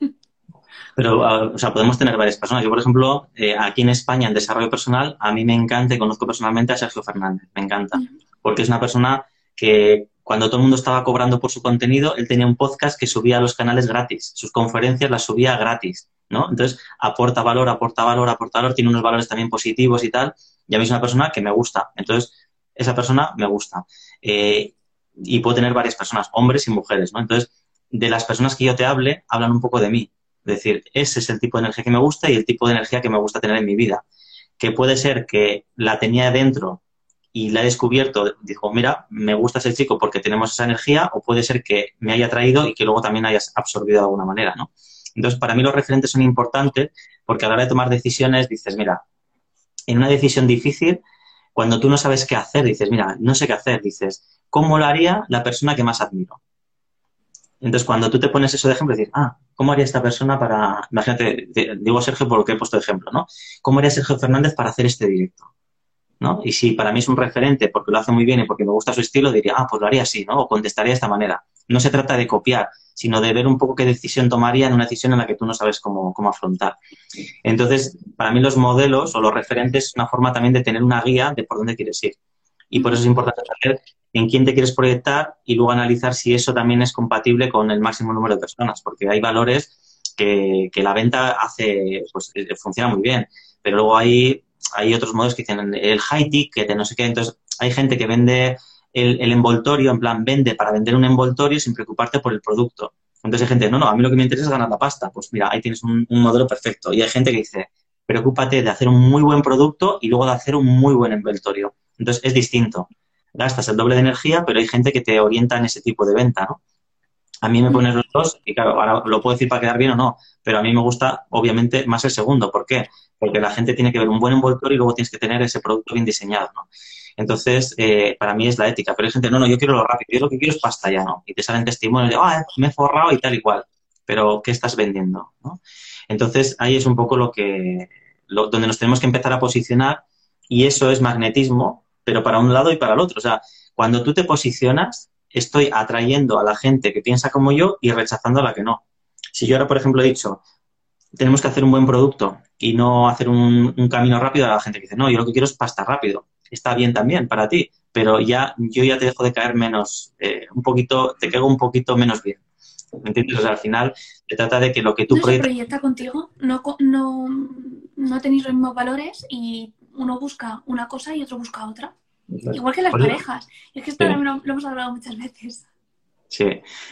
Pero, ah, o sea, podemos tener varias personas. Yo, por ejemplo, eh, aquí en España, en desarrollo personal, a mí me encanta y conozco personalmente a Sergio Fernández. Me encanta. Porque es una persona que cuando todo el mundo estaba cobrando por su contenido, él tenía un podcast que subía a los canales gratis. Sus conferencias las subía gratis, ¿no? Entonces, aporta valor, aporta valor, aporta valor, tiene unos valores también positivos y tal. Y a mí es una persona que me gusta. Entonces, esa persona me gusta. Eh, y puedo tener varias personas, hombres y mujeres, ¿no? Entonces, de las personas que yo te hable hablan un poco de mí. Es decir, ese es el tipo de energía que me gusta y el tipo de energía que me gusta tener en mi vida. Que puede ser que la tenía dentro y la he descubierto, dijo, mira, me gusta ese chico porque tenemos esa energía, o puede ser que me haya traído y que luego también hayas absorbido de alguna manera, ¿no? Entonces, para mí los referentes son importantes porque a la hora de tomar decisiones dices, mira, en una decisión difícil, cuando tú no sabes qué hacer, dices, mira, no sé qué hacer, dices, ¿cómo lo haría la persona que más admiro? Entonces, cuando tú te pones eso de ejemplo, decir, ah, ¿cómo haría esta persona para, imagínate, digo Sergio por lo que he puesto ejemplo, ¿no? ¿Cómo haría Sergio Fernández para hacer este directo? ¿No? Y si para mí es un referente porque lo hace muy bien y porque me gusta su estilo, diría, ah, pues lo haría así, ¿no? O contestaría de esta manera. No se trata de copiar, sino de ver un poco qué decisión tomaría en una decisión en la que tú no sabes cómo, cómo afrontar. Entonces, para mí los modelos o los referentes es una forma también de tener una guía de por dónde quieres ir. Y por eso es importante saber en quién te quieres proyectar y luego analizar si eso también es compatible con el máximo número de personas, porque hay valores que, la venta hace, pues eh, funciona muy bien, pero luego hay, hay otros modos que dicen el high ticket, no sé qué, entonces hay gente que vende el, el, envoltorio, en plan, vende para vender un envoltorio sin preocuparte por el producto. Entonces hay gente, no, no, a mí lo que me interesa es ganar la pasta. Pues mira, ahí tienes un, un modelo perfecto. Y hay gente que dice, preocúpate de hacer un muy buen producto y luego de hacer un muy buen envoltorio. Entonces es distinto. Gastas el doble de energía, pero hay gente que te orienta en ese tipo de venta, ¿no? A mí me pones los dos, y claro, ahora lo puedo decir para quedar bien o no, pero a mí me gusta, obviamente, más el segundo. ¿Por qué? Porque la gente tiene que ver un buen envoltorio y luego tienes que tener ese producto bien diseñado, ¿no? Entonces, eh, para mí es la ética. Pero hay gente, no, no, yo quiero lo rápido, yo lo que quiero es pasta ya, ¿no? Y te salen testimonios de, ah, me he forrado y tal y cual. Pero, ¿qué estás vendiendo? ¿no? Entonces, ahí es un poco lo que, lo, donde nos tenemos que empezar a posicionar y eso es magnetismo, pero para un lado y para el otro. O sea, cuando tú te posicionas, estoy atrayendo a la gente que piensa como yo y rechazando a la que no. Si yo ahora, por ejemplo, he dicho, tenemos que hacer un buen producto y no hacer un, un camino rápido, a la gente que dice, no, yo lo que quiero es pasta rápido está bien también para ti, pero ya yo ya te dejo de caer menos, eh, un poquito, te caigo un poquito menos bien. ¿Me entiendes? O sea, al final se trata de que lo que tú ¿No proyectas... proyecta contigo? ¿No, no, ¿No tenéis los mismos valores y uno busca una cosa y otro busca otra? Igual que las Oye, parejas. Y es que esto sí. lo, lo, hemos hablado muchas veces. Sí,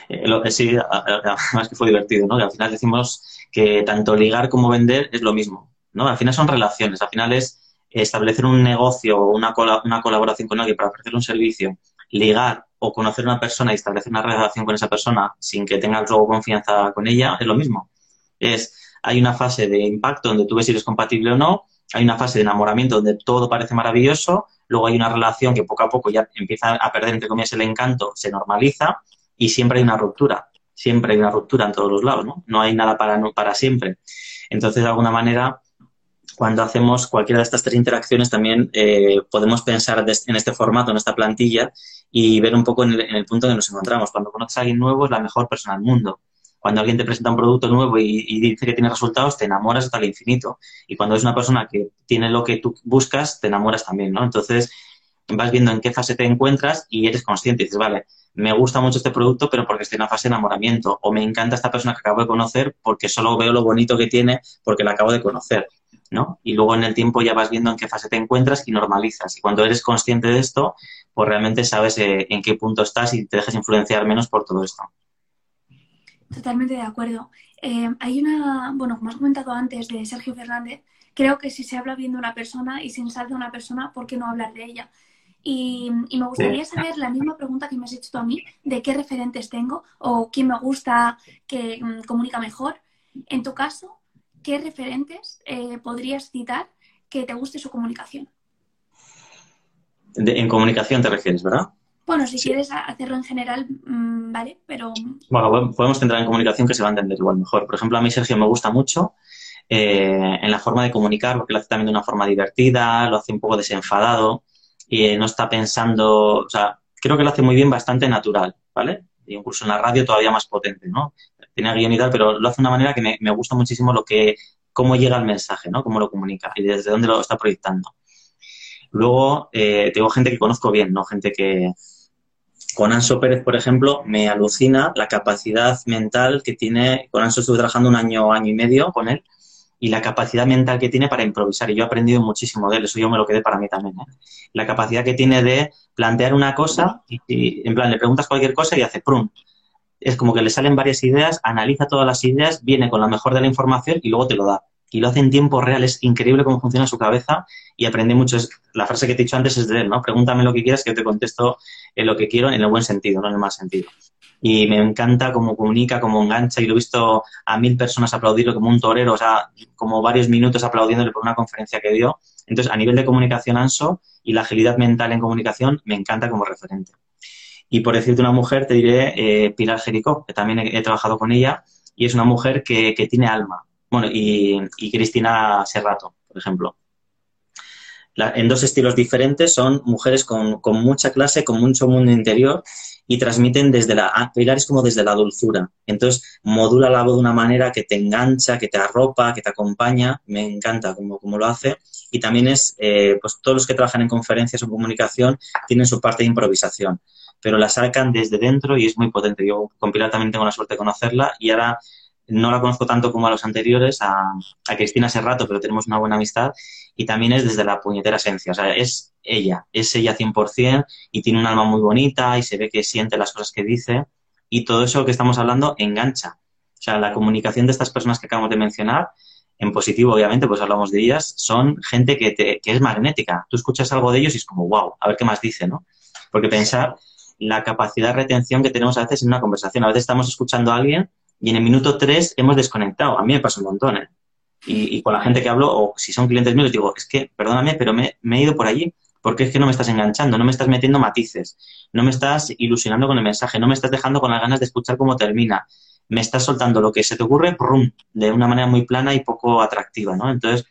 eh, lo, sí, además que fue divertido, ¿no? Que al final decimos que tanto ligar como vender es lo mismo, ¿no? Al final son relaciones, al final es establecer un negocio o una, una colaboración con alguien para ofrecer un servicio, ligar o conocer a una persona y establecer una relación con esa persona sin que tengas luego confianza con ella, es lo mismo. Es, hay una fase de impacto donde tú ves si eres compatible o no, hay una fase de enamoramiento donde todo parece maravilloso, luego hay una relación que poco a poco ya empieza a perder, entre comillas, el encanto, se normaliza y siempre hay una ruptura. Siempre hay una ruptura en todos los lados, ¿no? No hay nada para, para siempre. Entonces, de alguna manera, cuando hacemos cualquiera de estas tres interacciones también eh, podemos pensar en este formato, en esta plantilla y ver un poco en el, en el, punto en que nos encontramos. Cuando conoces a alguien nuevo es la mejor persona del mundo. Cuando alguien te presenta un producto nuevo y, dice que tiene resultados, te enamoras hasta el infinito. Y cuando es una persona que tiene lo que tú buscas, te enamoras también, ¿no? Entonces vas viendo en qué fase te encuentras y eres consciente y dices, vale, me gusta mucho este producto, pero porque estoy en una fase de enamoramiento. O me encanta esta persona que acabo de conocer porque solo veo lo bonito que tiene porque la acabo de conocer. ¿no? Y luego en el tiempo ya vas viendo en qué fase te encuentras y normalizas. Y cuando eres consciente de esto, pues realmente sabes eh, en qué punto estás y te dejas influenciar menos por todo esto. Totalmente de acuerdo. Eh, hay una, bueno, como has comentado antes de Sergio Fernández, creo que si se habla bien de una persona y se ensalza una persona, ¿por qué no hablar de ella? Y, y, me gustaría saber la misma pregunta que me has hecho tú a mí, de qué referentes tengo o quién me gusta que um, comunica mejor. En tu caso, ¿qué referentes eh, podrías citar que te guste su comunicación? De, en comunicación te refieres, ¿verdad? Bueno, si sí. quieres hacerlo en general, mmm, vale, pero... Bueno, podemos centrar en comunicación que se va a entender igual mejor. Por ejemplo, a mí Sergio me gusta mucho eh, en la forma de comunicar, porque lo hace también de una forma divertida, lo hace un poco desenfadado y eh, no está pensando, o sea, creo que lo hace muy bien, bastante natural, ¿vale? E incluso en la radio todavía más potente, ¿no? Tiene guion y tal, pero lo hace de una manera que me, me, gusta muchísimo lo que, cómo llega el mensaje, ¿no? Cómo lo comunica y desde dónde lo está proyectando. Luego, eh, tengo gente que conozco bien, ¿no? Gente que, Anso Pérez, por ejemplo, me alucina la capacidad mental que tiene. Con Anso estuve trabajando un año, año y medio con él, y la capacidad mental que tiene para improvisar. Y yo he aprendido muchísimo de él, eso yo me lo quedé para mí también. ¿eh? La capacidad que tiene de plantear una cosa y, y, en plan, le preguntas cualquier cosa y hace prum. Es como que le salen varias ideas, analiza todas las ideas, viene con la mejor de la información y luego te lo da y lo hace en tiempo real. Es increíble cómo funciona su cabeza y aprende mucho. La frase que te he dicho antes es de él, ¿no? Pregúntame lo que quieras que yo te contesto en lo que quiero en el buen sentido, no en el mal sentido. Y me encanta cómo comunica, cómo engancha y lo he visto a mil personas aplaudirlo como un torero, o sea, como varios minutos aplaudiéndole por una conferencia que dio. Entonces, a nivel de comunicación ANSO y la agilidad mental en comunicación, me encanta como referente. Y por decirte una mujer, te diré eh, Pilar Jericó, que también he, he, trabajado con ella, y es una mujer que, que tiene alma, bueno, y, y Cristina Serrato, por ejemplo. en dos estilos diferentes, son mujeres con, con, mucha clase, con mucho mundo interior y transmiten desde la, ah, Pilar es como desde la dulzura. Entonces, modula la voz de una manera que te engancha, que te arropa, que te acompaña. Me encanta como, como lo hace. Y también es, eh, pues todos los que trabajan en conferencias o comunicación tienen su parte de improvisación, pero la sacan desde dentro y es muy potente. Yo con Pilar también tengo la suerte de conocerla y ahora no la conozco tanto como a los anteriores, a, Cristina hace rato, pero tenemos una buena amistad y también es desde la puñetera esencia. O sea, es ella, es ella 100% y tiene un alma muy bonita y se ve que siente las cosas que dice y todo eso que estamos hablando engancha. O sea, la comunicación de estas personas que acabamos de mencionar, en positivo obviamente, pues hablamos de ellas, son gente que, te, que es magnética. Tú escuchas algo de ellos y es como, wow, a ver qué más dice, ¿no? Porque pensar la capacidad de retención que tenemos a veces en una conversación. A veces estamos escuchando a alguien y en el minuto tres hemos desconectado. A mí me pasa un montón, ¿eh? Y, con la gente que hablo, o si son clientes míos, digo, es que, perdóname, pero me, he ido por allí, porque es que no me estás enganchando, no me estás metiendo matices, no me estás ilusionando con el mensaje, no me estás dejando con las ganas de escuchar cómo termina, me estás soltando lo que se te ocurre, de una manera muy plana y poco atractiva, ¿no? Entonces,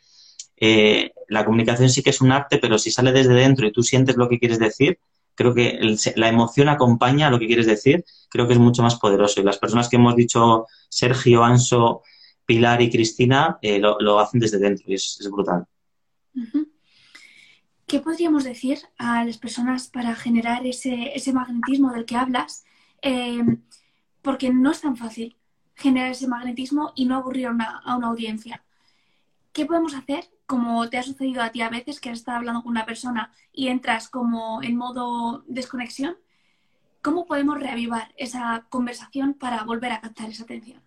eh, la comunicación sí que es un arte, pero si sale desde dentro y tú sientes lo que quieres decir, creo que la emoción acompaña a lo que quieres decir, creo que es mucho más poderoso. Y las personas que hemos dicho, Sergio, Anso, Pilar y Cristina eh, lo, hacen desde dentro y es, brutal. ¿Qué podríamos decir a las personas para generar ese, magnetismo del que hablas? Em, porque no es tan fácil generar ese magnetismo y no aburrir a una, audiencia. ¿Qué podemos hacer? Como te ha sucedido a ti a veces que has estado hablando con una persona y entras como en modo desconexión, ¿cómo podemos reavivar esa conversación para volver a captar esa atención?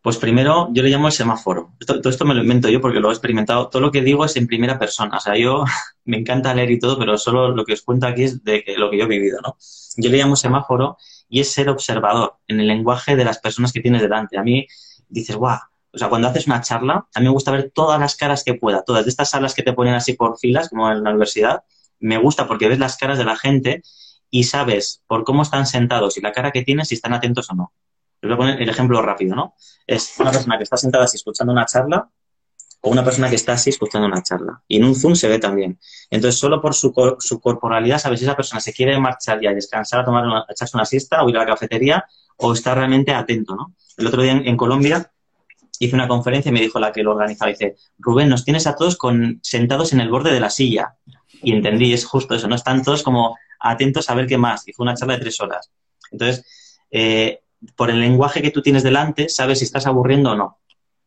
Pues primero, yo le llamo el semáforo. todo esto me lo invento yo porque lo he experimentado. Todo lo que digo es en primera persona. O sea, yo me encanta leer y todo, pero solo lo que os cuento aquí es de lo que yo he vivido, ¿no? Yo le llamo semáforo y es ser observador en el lenguaje de las personas que tienes delante. A mí dices, guau, o sea, cuando haces una charla, a mí me gusta ver todas las caras que pueda, todas de estas salas que te ponen así por filas, como en la universidad. Me gusta porque ves las caras de la gente y sabes por cómo están sentados y la cara que tienen si están atentos o no. Les voy a poner el ejemplo rápido, ¿no? Es una persona que está sentada así escuchando una charla o una persona que está así escuchando una charla. Y en un Zoom se ve también. Entonces, solo por su, su corporalidad sabes si esa persona se quiere marchar ya descansar, a, tomar una, echarse una siesta o ir a la cafetería o está realmente atento, ¿no? El otro día en, Colombia hice una conferencia y me dijo la que lo organizaba, dice, Rubén, nos tienes a todos con, sentados en el borde de la silla. Y entendí, es justo eso, no están todos como atentos a ver qué más. Y fue una charla de tres horas. Entonces, eh, por el lenguaje que tú tienes delante, sabes si estás aburriendo o no.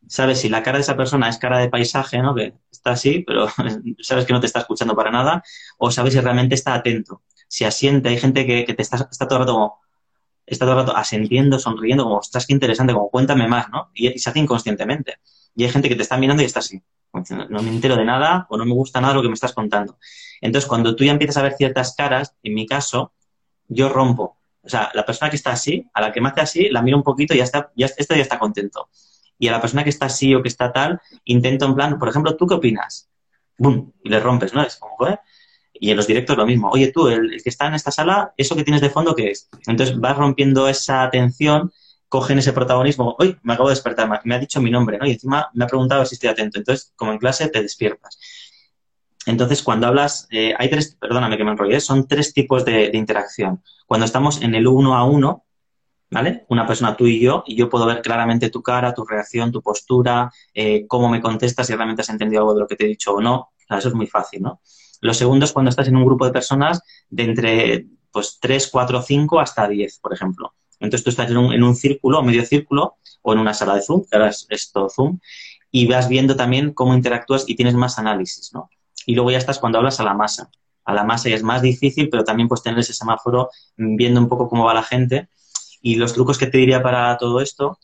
Sabes si la cara de esa persona es cara de paisaje, ¿no? Que está así, pero sabes que no te está escuchando para nada, o sabes si realmente está atento. Si asiente, hay gente que, te está, está, todo el rato como, está todo el rato asintiendo, sonriendo, como, estás qué interesante, como, cuéntame más, ¿no? Y, y, se hace inconscientemente. Y hay gente que te está mirando y está así. No me entero de nada o no me gusta nada lo que me estás contando. Entonces, cuando tú ya empiezas a ver ciertas caras, en mi caso, yo rompo o sea, la persona que está así, a la que me hace así, la miro un poquito y ya está, ya, este ya está contento. Y a la persona que está así o que está tal, intento en plan, por ejemplo, ¿tú qué opinas? ¡Bum! Y le rompes, ¿no? Es como, ¿eh? Y en los directos lo mismo. Oye, tú, el, que está en esta sala, ¿eso que tienes de fondo qué es? Entonces vas rompiendo esa atención, cogen ese protagonismo. Hoy me acabo de despertar, me ha dicho mi nombre, ¿no? Y encima me ha preguntado si estoy atento. Entonces, como en clase, te despiertas. Entonces, cuando hablas, eh, hay tres, perdóname que me enrollé, son tres tipos de, interacción. Cuando estamos en el uno a uno, ¿vale? Una persona, tú y yo, y yo puedo ver claramente tu cara, tu reacción, tu postura, eh, cómo me contestas, si realmente has entendido algo de lo que te he dicho o no. eso es muy fácil, ¿no? Lo segundo es cuando estás en un grupo de personas de entre, pues, tres, cuatro, cinco hasta diez, por ejemplo. Entonces tú estás en un, en un círculo, medio círculo, o en una sala de Zoom, que ahora es Zoom, y vas viendo también cómo interactúas y tienes más análisis, ¿no? y luego ya estás cuando hablas a la masa. A la masa ya es más difícil, pero también pues tener ese semáforo viendo un poco cómo va la gente. Y los trucos que te diría para todo esto,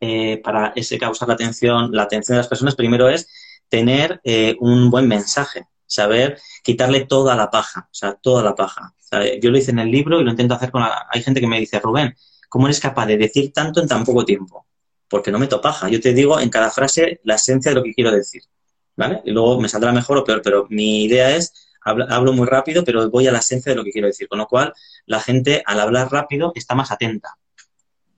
eh, para ese causar la atención, la atención de las personas, primero es tener eh, un buen mensaje, saber quitarle toda la paja, o sea, toda la paja. yo lo hice en el libro y lo intento hacer con la... Hay gente que me dice, Rubén, ¿cómo eres capaz de decir tanto en tan poco tiempo? Porque no me paja. Yo te digo en cada frase la esencia de lo que quiero decir. ¿vale? Y luego me saldrá mejor o peor, pero mi idea es, hablo, muy rápido, pero voy a la esencia de lo que quiero decir, con lo cual la gente al hablar rápido está más atenta,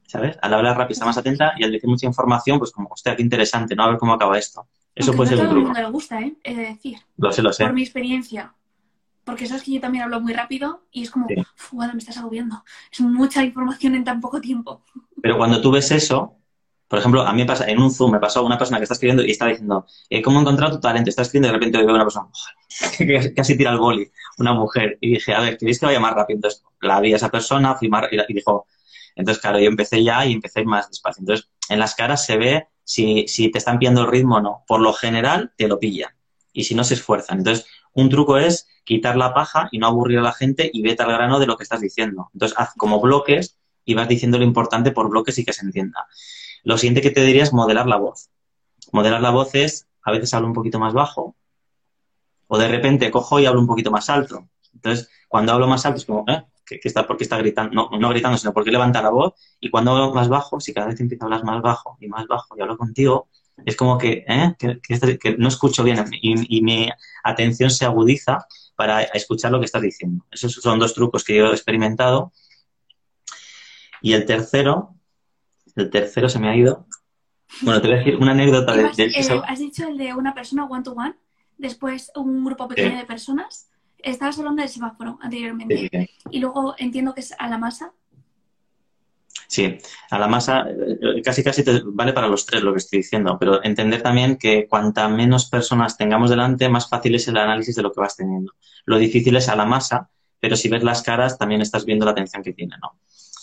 ¿sabes? Al hablar rápido está más atenta y al decir mucha información, pues como, hostia, qué interesante, ¿no? A ver cómo acaba esto. Eso Aunque puede no ser a todo el mundo le gusta, ¿eh? He de decir. Lo sé, lo sé. Por mi experiencia. Porque sabes que yo también hablo muy rápido y es como, Sí. "Uf, Guada, me estás agobiando. Es mucha información en tan poco tiempo. Pero cuando tú ves eso, por ejemplo, a mí me pasa, en un Zoom me pasó una persona que está escribiendo y está diciendo, eh, ¿cómo he encontrado tu talento? Está escribiendo y de repente veo una persona que casi tira el boli, una mujer. Y dije, a ver, ¿queréis que vaya más rápido? Entonces la vi a esa persona, fui más, y y dijo, entonces claro, yo empecé ya y empecé más despacio. Entonces, en las caras se ve si, si te están pillando el ritmo o no. Por lo general, te lo pillan. Y si no, se esfuerzan. Entonces, un truco es quitar la paja y no aburrir a la gente y vete al grano de lo que estás diciendo. Entonces, haz como bloques y vas diciendo lo importante por bloques y que se entienda. Lo siguiente que te diría es modelar la voz. Modelar la voz es, a veces hablo un poquito más bajo, o de repente cojo y hablo un poquito más alto. Entonces, cuando hablo más alto es como, ¿eh? ¿Qué, qué está, ¿Por qué está gritando? No, no gritando, sino porque levanta la voz. Y cuando hablo más bajo, si cada vez empiezo a hablar más bajo y más bajo y hablo contigo, es como que, ¿eh? que, que que no escucho bien y, y mi atención se agudiza para escuchar lo que estás diciendo. Esos son dos trucos que yo he experimentado. Y el tercero, el tercero se me ha ido. Bueno, te voy a decir una anécdota de, eh, has dicho el de una persona one to one, después un grupo pequeño de personas. Estabas hablando del semáforo anteriormente. Sí. Y luego entiendo que es a la masa. Sí, a la masa eh, casi casi te vale para los tres lo que estoy diciendo, pero entender también que cuanta menos personas tengamos delante, más fácil es el análisis de lo que vas teniendo. Lo difícil es a la masa, pero si ves las caras también estás viendo la atención que tiene, ¿no?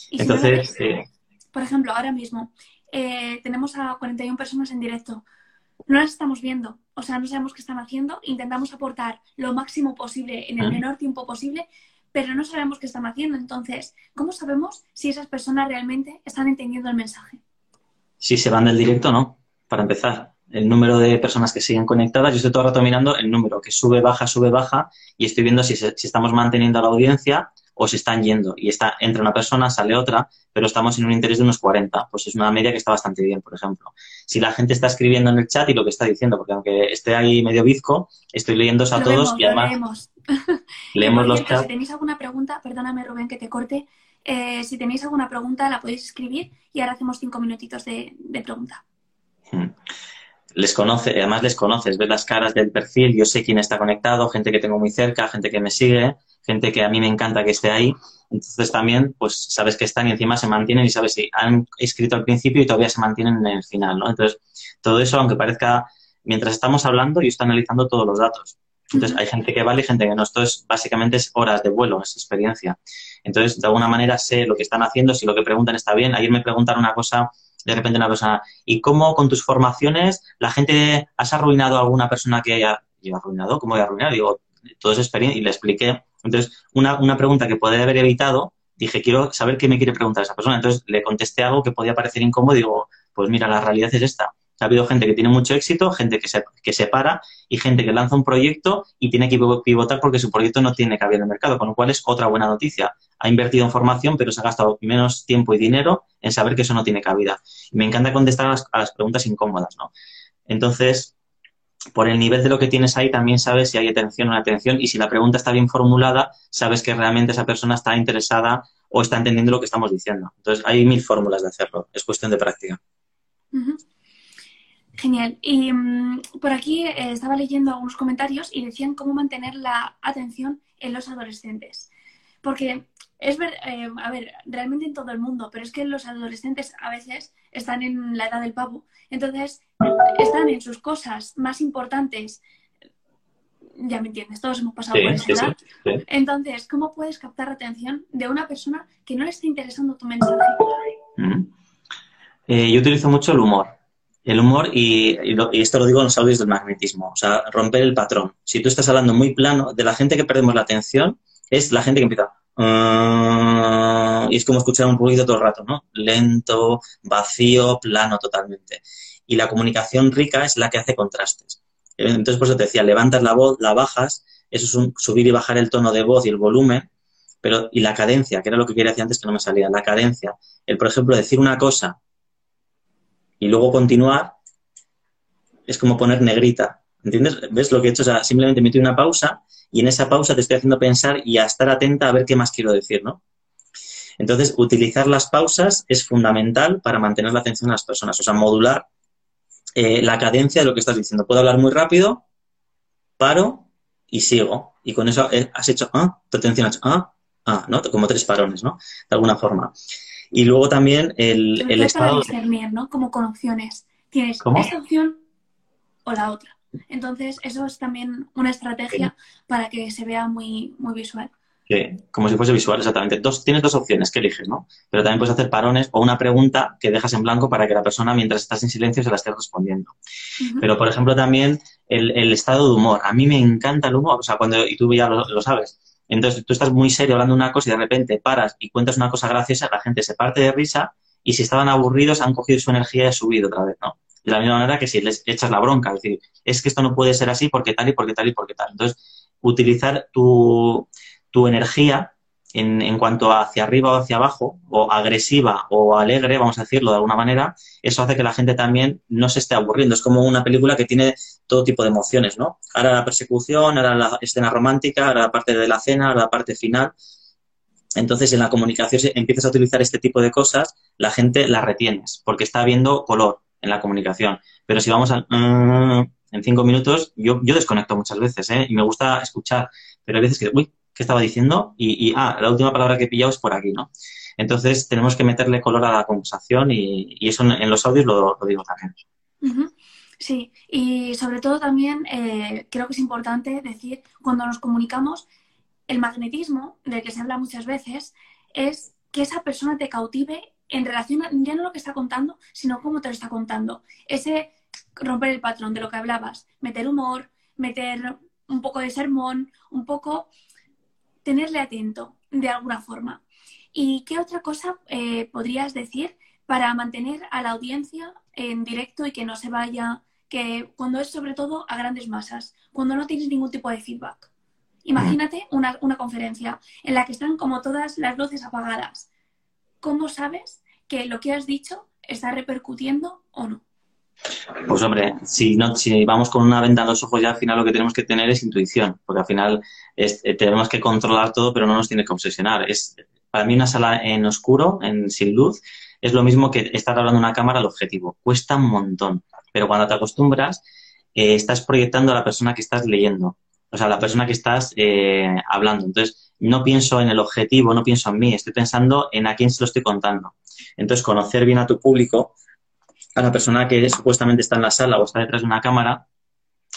Y si no lo Entonces, ves, eh, por ejemplo, ahora mismo eh, tenemos a 41 personas en directo. No las estamos viendo, o sea, no sabemos qué están haciendo. Intentamos aportar lo máximo posible en el menor tiempo posible, pero no sabemos qué están haciendo. Entonces, ¿cómo sabemos si esas personas realmente están entendiendo el mensaje? si se van del directo, no, para empezar. El número de personas que siguen conectadas, yo estoy todo el rato mirando el número que sube, baja, sube, baja, y estoy viendo si, se- si estamos manteniendo a la audiencia o si están yendo. Y está, entra una persona, sale otra, pero estamos en un interés de unos 40. Pues es una media que está bastante bien, por ejemplo. Si la gente está escribiendo en el chat y lo que está diciendo, porque aunque esté ahí medio bizco, estoy leyéndose a lo todos vemos, y además leemos. leemos los chats. Si tenéis alguna pregunta, perdóname Rubén que te corte, eh, si tenéis alguna pregunta la podéis escribir y ahora hacemos cinco minutitos de, de pregunta. Mm. Les conoce, además les conoces, ves las caras del perfil, yo sé quién está conectado, gente que tengo muy cerca, gente que me sigue, gente que a mí me encanta que esté ahí. Entonces también, pues sabes que están y encima se mantienen y sabes si han escrito al principio y todavía se mantienen en el final, ¿no? Entonces, todo eso, aunque parezca, mientras estamos hablando, yo estoy analizando todos los datos. Entonces, hay gente que vale y gente que no. Esto es básicamente es horas de vuelo, es experiencia. Entonces, de alguna manera sé lo que están haciendo, si lo que preguntan está bien. Ayer me preguntaron una cosa, de repente una persona, ¿y cómo con tus formaciones la gente, has arruinado a alguna persona que haya, yo arruinado? ¿Cómo voy a arruinar? Digo, todo es experiencia y le expliqué. Entonces, una, una pregunta que podría haber evitado, dije, quiero saber qué me quiere preguntar esa persona. Entonces, le contesté algo que podía parecer incómodo y digo, pues mira, la realidad es esta. Ha habido gente que tiene mucho éxito, gente que se, que se para y gente que lanza un proyecto y tiene que pivotar porque su proyecto no tiene cabida en el mercado, con lo cual es otra buena noticia. Ha invertido en formación, pero se ha gastado menos tiempo y dinero en saber que eso no tiene cabida. Y me encanta contestar a las, a las preguntas incómodas, ¿no? Entonces, por el nivel de lo que tienes ahí, también sabes si hay atención o no atención y si la pregunta está bien formulada, sabes que realmente esa persona está interesada o está entendiendo lo que estamos diciendo. Entonces, hay mil fórmulas de hacerlo. Es cuestión de práctica. Genial. Y mm, por aquí eh, estaba leyendo algunos comentarios y decían cómo mantener la atención en los adolescentes. Porque es ver, eh, a ver, realmente en todo el mundo, pero es que los adolescentes a veces están en la edad del pavo. Entonces, están en sus cosas más importantes. Ya me entiendes, todos hemos pasado Sí, por esa sí, edad. sí. Entonces, ¿cómo puedes captar la atención de una persona que no le está interesando tu mensaje? Mm. Eh, yo utilizo mucho el humor. El humor, y, y lo- y esto lo digo en los audios del magnetismo, o sea, romper el patrón. Si tú estás hablando muy plano, de la gente que perdemos la atención, es la gente que empieza. "Ah", y es como escuchar un ruido todo el rato, ¿no? Lento, vacío, plano totalmente. Y la comunicación rica es la que hace contrastes. Entonces, por eso te decía, levantas la voz, la bajas, eso es un subir y bajar el tono de voz y el volumen, pero y la cadencia, que era lo que quería decir antes que no me salía, la cadencia. El, por ejemplo, decir una cosa y luego continuar es como poner negrita. ¿Entiendes? ¿Ves lo que he hecho? O sea, simplemente metí una pausa y en esa pausa te estoy haciendo pensar y a estar atenta a ver qué más quiero decir, ¿no? Entonces, utilizar las pausas es fundamental para mantener la atención de las personas. O sea, modular eh, la cadencia de lo que estás diciendo. Puedo hablar muy rápido, paro y sigo. Y con eso eh, has hecho, ah, tu atención has hecho, ah, ah, ¿no? Como tres parones, ¿no? De alguna forma. Y luego también el, el estado... discernir, ¿no? Como con opciones. Tienes esta opción o la otra. Entonces, eso es también una estrategia para que se vea muy, muy visual. Sí, como si fuese visual, exactamente. Dos, tienes dos opciones que eliges, ¿no? Pero también puedes hacer parones o una pregunta que dejas en blanco para que la persona, mientras estás en silencio, se la esté respondiendo. Pero, por ejemplo, también el, el, estado de humor. A mí me encanta el humor, o sea, cuando, y tú ya lo, sabes. Entonces, tú estás muy serio hablando una cosa y de repente paras y cuentas una cosa graciosa, la gente se parte de risa y si estaban aburridos han cogido su energía y ha subido otra vez, ¿no? De la misma manera que si les echas la bronca, es decir, es que esto no puede ser así porque tal y porque tal y porque tal. Entonces, utilizar tu, tu energía en, en, cuanto hacia arriba o hacia abajo, o agresiva o alegre, vamos a decirlo de alguna manera, eso hace que la gente también no se esté aburriendo. Es como una película que tiene todo tipo de emociones, ¿no? Ahora la persecución, ahora la escena romántica, ahora la parte de la cena, ahora la parte final. Entonces, en la comunicación, si empiezas a utilizar este tipo de cosas, la gente la retienes, porque está viendo color en la comunicación. Pero si vamos a... Mm, en cinco minutos, yo, yo desconecto muchas veces, ¿eh? Y me gusta escuchar, pero hay veces que, uy, ¿qué estaba diciendo? Y, ah, la última palabra que he pillado es por aquí, ¿no? Entonces tenemos que meterle color a la conversación y, eso en, los audios lo, digo también. Sí, y sobre todo también eh, creo que es importante decir, cuando nos comunicamos, el magnetismo, del que se habla muchas veces, es que esa persona te cautive en relación a, ya no lo que está contando, sino cómo te lo está contando. Ese romper el patrón de lo que hablabas, meter humor, meter un poco de sermón, un poco tenerle atento de alguna forma. ¿Y qué otra cosa eh, podrías decir para mantener a la audiencia en directo y que no se vaya, que cuando es sobre todo a grandes masas, cuando no tienes ningún tipo de feedback? Imagínate una, una conferencia en la que están como todas las luces apagadas. ¿Cómo sabes que lo que has dicho está repercutiendo o no? Pues hombre, si, no, si vamos con una venda en los ojos ya al final lo que tenemos que tener es intuición, porque al final eh, tenemos que controlar todo, pero no nos tiene que obsesionar. Es, para mí una sala en oscuro, en sin luz, es lo mismo que estar hablando una cámara al objetivo. Cuesta un montón, pero cuando te acostumbras, eh, estás proyectando a la persona que estás leyendo, o sea, la persona que estás eh, hablando. Entonces, no pienso en el objetivo, no pienso en mí, estoy pensando en a quién se lo estoy contando. Entonces, conocer bien a tu público a la persona que supuestamente está en la sala o está detrás de una cámara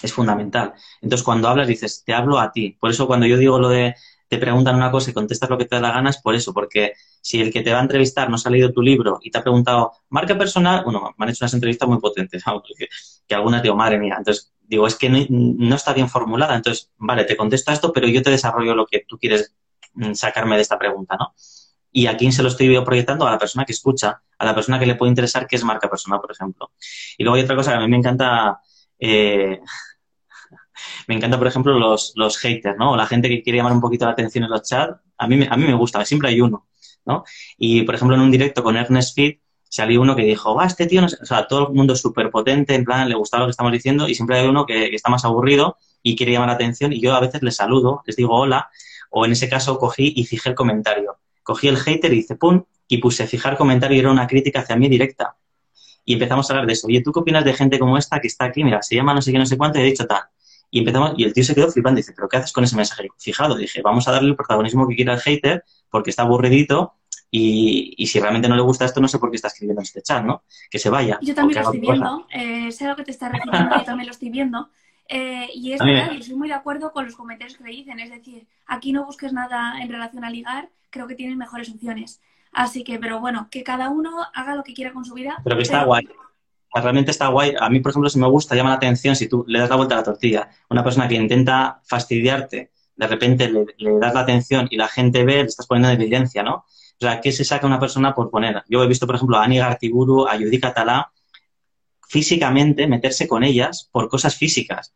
es fundamental. Entonces, cuando hablas, dices, te hablo a ti. Por eso, cuando yo digo lo de te preguntan una cosa y contestas lo que te da la gana, es por eso, porque si el que te va a entrevistar no ha leído tu libro y te ha preguntado, marca personal, bueno, me han hecho unas entrevistas muy potentes, que, que algunas digo, madre mía, entonces digo, es que no, está bien formulada, entonces, vale, te contesto esto, pero yo te desarrollo lo que tú quieres mm, sacarme de esta pregunta, ¿no? ¿Y a quién se lo estoy proyectando? A la persona que escucha, a la persona que le puede interesar qué es marca personal, por ejemplo. Y luego hay otra cosa que a mí me encanta, eh, me encanta, por ejemplo, los, los haters, ¿no? O la gente que quiere llamar un poquito la atención en los chats. A mí, a mí me gusta, siempre hay uno, Y, por ejemplo, en un directo con Ernest Feed salió uno que dijo, ah, este tío, no o sea, todo el mundo es súper potente, en plan, le gusta lo que estamos diciendo, y siempre hay uno que, está más aburrido y quiere llamar la atención, y yo a veces les saludo, les digo hola, o en ese caso cogí y fijé el comentario cogí el hater y hice pum, y puse fijar comentario y era una crítica hacia mí directa. Y empezamos a hablar de eso. Oye, ¿tú qué opinas de gente como esta que está aquí? Mira, se llama no sé qué, no sé cuánto y he dicho tal. Y empezamos, y el tío se quedó flipando y dice, ¿pero qué haces con ese mensaje? Fijado, dije, vamos a darle el protagonismo que quiera el hater porque está aburridito y, y, si realmente no le gusta esto, no sé por qué está escribiendo en este chat, ¿no? Que se vaya. Yo también lo estoy viendo, eh, sé lo que te está refiriendo, yo también lo estoy viendo. Eh, y es verdad, yo estoy muy de acuerdo con los comentarios que le dicen. Es decir, aquí no busques nada en relación a ligar, creo que tienes mejores opciones. Así que, pero bueno, que cada uno haga lo que quiera con su vida. Pero que está guay. Realmente está guay. A mí, por ejemplo, si me gusta, llama la atención si tú le das la vuelta a la tortilla. Una persona que intenta fastidiarte, de repente le, das la atención y la gente ve, le estás poniendo en evidencia, ¿no? O sea, ¿qué se saca una persona por poner? Yo he visto, por ejemplo, a Ani Gartiburu, a Judy Catalá, físicamente meterse con ellas por cosas físicas.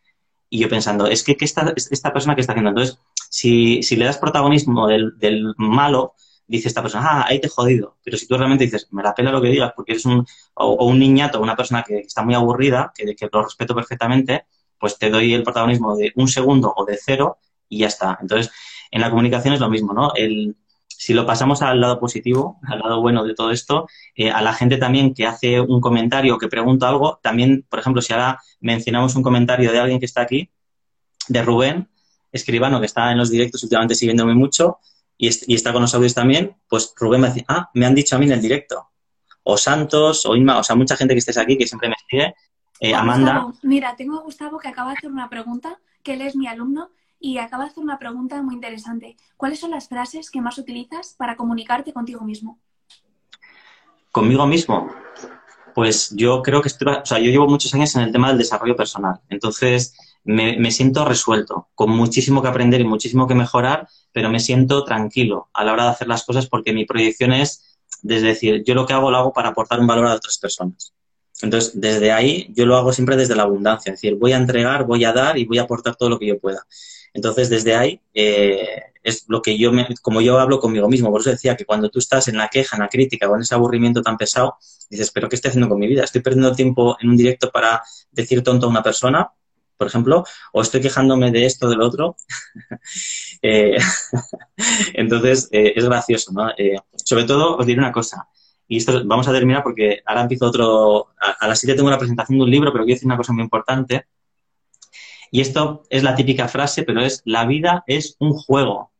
Y yo pensando, es que ¿qué esta, esta persona que está haciendo? Entonces, si, si le das protagonismo del, del, malo, dice esta persona, ah, ahí te he jodido. Pero si tú realmente dices, me la pela lo que digas, porque eres un, o, un niñato, una persona que está muy aburrida, que, que lo respeto perfectamente, pues te doy el protagonismo de un segundo o de cero y ya está. Entonces, en la comunicación es lo mismo, ¿no? El, si lo pasamos al lado positivo, al lado bueno de todo esto, eh, a la gente también que hace un comentario, que pregunta algo, también, por ejemplo, si ahora mencionamos un comentario de alguien que está aquí, de Rubén, escribano, que está en los directos últimamente siguiéndome mucho y, está con los audios también, pues Rubén me dice, ah, me han dicho a mí en el directo. O Santos, o Inma, o sea, mucha gente que estés aquí que siempre me sigue. Eh, Amanda. mira, tengo a Gustavo que acaba de hacer una pregunta, que él es mi alumno y acaba de hacer una pregunta muy interesante. ¿Cuáles son las frases que más utilizas para comunicarte contigo mismo? Conmigo mismo. Pues yo creo que estoy, o sea, yo llevo muchos años en el tema del desarrollo personal. Entonces, me, siento resuelto, con muchísimo que aprender y muchísimo que mejorar, pero me siento tranquilo a la hora de hacer las cosas porque mi proyección es, es decir, yo lo que hago lo hago para aportar un valor a otras personas. Entonces, desde ahí yo lo hago siempre desde la abundancia, es decir, voy a entregar, voy a dar y voy a aportar todo lo que yo pueda. Entonces, desde ahí eh, es lo que yo, me, como yo hablo conmigo mismo. Por eso decía que cuando tú estás en la queja, en la crítica o en ese aburrimiento tan pesado, dices, pero ¿qué estoy haciendo con mi vida? ¿Estoy perdiendo tiempo en un directo para decir tonto a una persona? por ejemplo, o estoy quejándome de esto, del otro. Eh, entonces, eh, es gracioso, ¿no? sobre todo, os diré una cosa, y esto vamos a terminar porque ahora empiezo otro, a, a las 7 tengo una presentación de un libro, pero quiero decir una cosa muy importante, y esto es la típica frase, pero es la vida es un juego.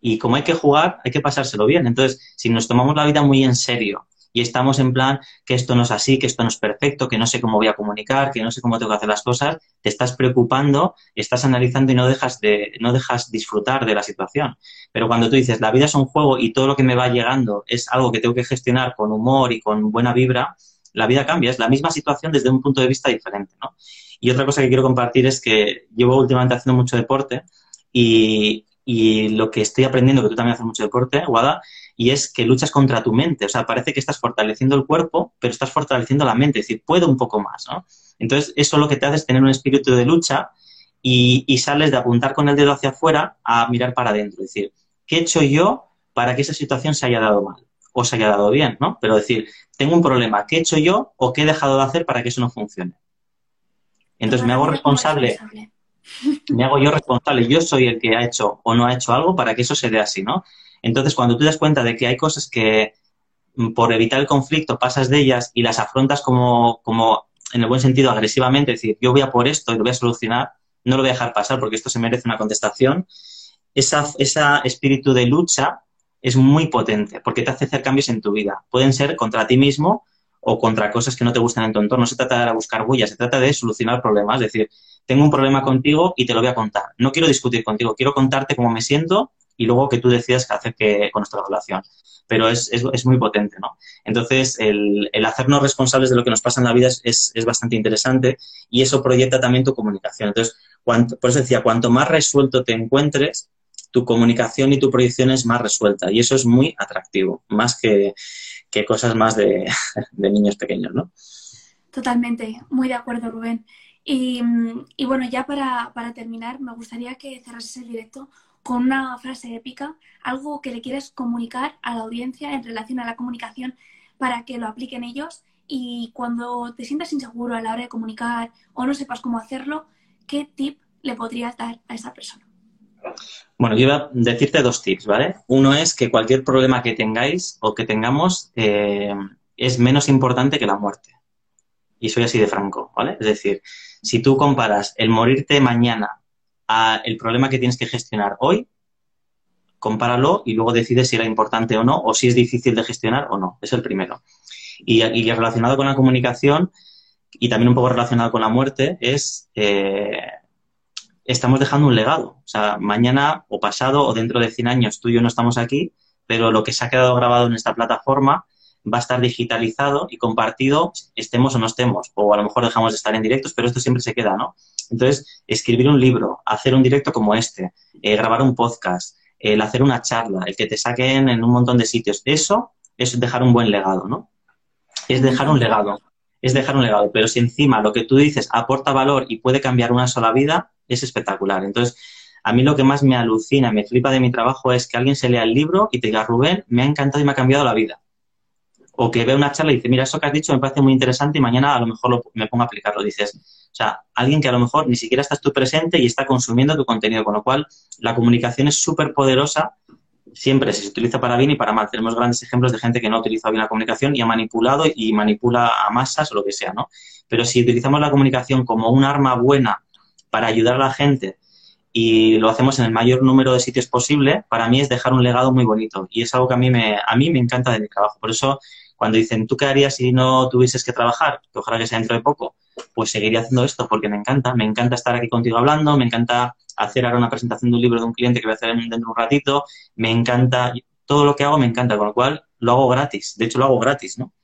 Y como hay que jugar, hay que pasárselo bien. Entonces, si nos tomamos la vida muy en serio y estamos en plan que esto no es así, que esto no es perfecto, que no sé cómo voy a comunicar, que no sé cómo tengo que hacer las cosas, te estás preocupando, estás analizando y no dejas de no dejas disfrutar de la situación. Pero cuando tú dices, la vida es un juego y todo lo que me va llegando es algo que tengo que gestionar con humor y con buena vibra, la vida cambia, es la misma situación desde un punto de vista diferente, ¿no? Y otra cosa que quiero compartir es que llevo últimamente haciendo mucho deporte y, lo que estoy aprendiendo, que tú también haces mucho deporte, Guada, y es que luchas contra tu mente. O sea, parece que estás fortaleciendo el cuerpo, pero estás fortaleciendo la mente, es decir, puedo un poco más, ¿no? Entonces, eso lo que te hace es tener un espíritu de lucha y, y sales de apuntar con el dedo hacia afuera a mirar para adentro. Es decir, ¿qué he hecho yo para que esa situación se haya dado mal? O se haya dado bien, ¿no? Pero decir, tengo un problema, ¿qué he hecho yo o qué he dejado de hacer para que eso no funcione? Entonces me hago responsable, me hago yo responsable, yo soy el que ha hecho o no ha hecho algo para que eso se dé así, ¿no? Entonces cuando tú das cuenta de que hay cosas que mm, por evitar el conflicto pasas de ellas y las afrontas como, como en el buen sentido agresivamente, es decir, yo voy a por esto y lo voy a solucionar, no lo voy a dejar pasar porque esto se merece una contestación, ese esa espíritu de lucha es muy potente porque te hace hacer cambios en tu vida. Pueden ser contra ti mismo o contra cosas que no te gustan en tu entorno. No se trata de buscar huellas, se trata de solucionar problemas. Es decir, tengo un problema contigo y te lo voy a contar. No quiero discutir contigo, quiero contarte cómo me siento y luego que tú decidas qué hacer con nuestra relación. Pero es, es, muy potente, ¿no? Entonces, el, el, hacernos responsables de lo que nos pasa en la vida es, es, bastante interesante y eso proyecta también tu comunicación. Entonces, cuanto, por eso decía, cuanto más resuelto te encuentres, tu comunicación y tu proyección es más resuelta y eso es muy atractivo, más que, que cosas más de, niños pequeños, ¿no? Totalmente, muy de acuerdo, Rubén. Y, bueno, ya para, terminar, me gustaría que cerrases el directo con una frase épica, algo que le quieras comunicar a la audiencia en relación a la comunicación para que lo apliquen ellos y cuando te sientas inseguro a la hora de comunicar o no sepas cómo hacerlo, ¿qué tip le podrías dar a esa persona? Bueno, yo iba a decirte dos tips, ¿vale? Uno es que cualquier problema que tengáis o que tengamos eh, es menos importante que la muerte. Y soy así de franco, ¿vale? Es decir, si tú comparas el morirte mañana a el problema que tienes que gestionar hoy, compáralo y luego decides si era importante o no, o si es difícil de gestionar o no. Es el primero. Y, relacionado con la comunicación y también un poco relacionado con la muerte es eh, estamos dejando un legado. O sea, mañana o pasado o dentro de 100 años tú y yo no estamos aquí, pero lo que se ha quedado grabado en esta plataforma va a estar digitalizado y compartido, estemos o no estemos, o a lo mejor dejamos de estar en directos, pero esto siempre se queda, ¿no? Entonces, escribir un libro, hacer un directo como este, eh, grabar un podcast, el hacer una charla, el que te saquen en un montón de sitios, eso es dejar un buen legado, ¿no? Es dejar un legado, es dejar un legado, pero si encima lo que tú dices aporta valor y puede cambiar una sola vida, es espectacular. Entonces, a mí lo que más me alucina, me flipa de mi trabajo es que alguien se lea el libro y te diga, Rubén, me ha encantado y me ha cambiado la vida. O que vea una charla y dice, mira, eso que has dicho me parece muy interesante y mañana a lo mejor me pongo a aplicarlo. Dices, o sea, alguien que a lo mejor ni siquiera estás tú presente y está consumiendo tu contenido, con lo cual la comunicación es súper poderosa siempre se utiliza para bien y para mal. Tenemos grandes ejemplos de gente que no ha utilizado bien la comunicación y ha manipulado y manipula a masas o lo que sea, ¿no? Pero si utilizamos la comunicación como un arma buena para ayudar a la gente y lo hacemos en el mayor número de sitios posible, para mí es dejar un legado muy bonito y es algo que a mí me, a mí me encanta de mi trabajo. Por eso, cuando dicen, ¿tú qué harías si no tuvieses que trabajar? Que ojalá que sea dentro de poco, pues seguiría haciendo esto porque me encanta, me encanta estar aquí contigo hablando, me encanta hacer ahora una presentación de un libro de un cliente que voy a hacer dentro de un ratito, me encanta, todo lo que hago me encanta, con lo cual lo hago gratis, de hecho lo hago gratis, ¿no?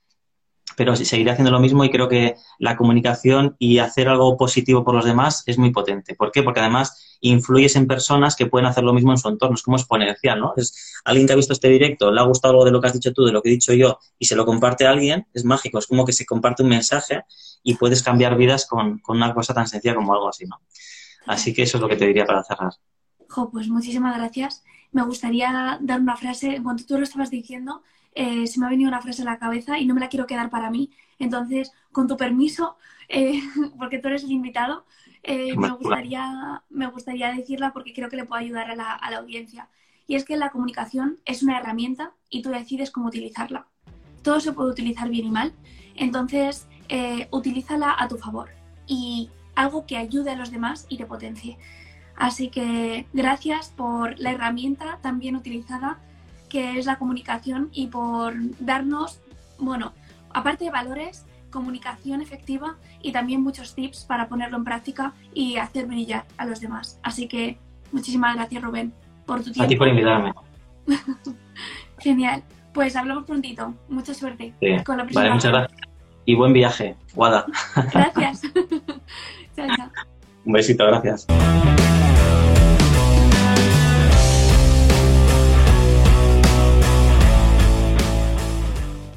Pero seguiré haciendo lo mismo y creo que la comunicación y hacer algo positivo por los demás es muy potente. ¿Por qué? Porque además influyes en personas que pueden hacer lo mismo en su entorno, es como exponencial, ¿no? Es alguien que ha visto este directo, le ha gustado algo de lo que has dicho tú, de lo que he dicho yo, y se lo comparte a alguien, es mágico, es como que se comparte un mensaje y puedes cambiar vidas con, con una cosa tan sencilla como algo así, ¿no? Así que eso es lo que te diría para cerrar. Jo, pues muchísimas gracias. Me gustaría dar una frase, cuando tú lo estabas diciendo, eh, se me ha venido una frase a la cabeza y no me la quiero quedar para mí. Entonces, con tu permiso, eh, porque tú eres el invitado, eh, me, gustaría, me gustaría decirla porque creo que le puede ayudar a la, a la audiencia. Y es que la comunicación es una herramienta y tú decides cómo utilizarla. Todo se puede utilizar bien y mal, entonces utilízala a tu favor. Y algo que ayude a los demás y te potencie. Así que gracias por la herramienta tan bien utilizada que es la comunicación y por darnos, bueno, aparte de valores, comunicación efectiva y también muchos tips para ponerlo en práctica y hacer brillar a los demás. Así que muchísimas gracias Rubén por tu tiempo. A ti por invitarme. Genial. Pues hablamos prontito. Mucha suerte con la Vale, muchas gracias. Y buen viaje, Guada. Gracias. Un besito, gracias.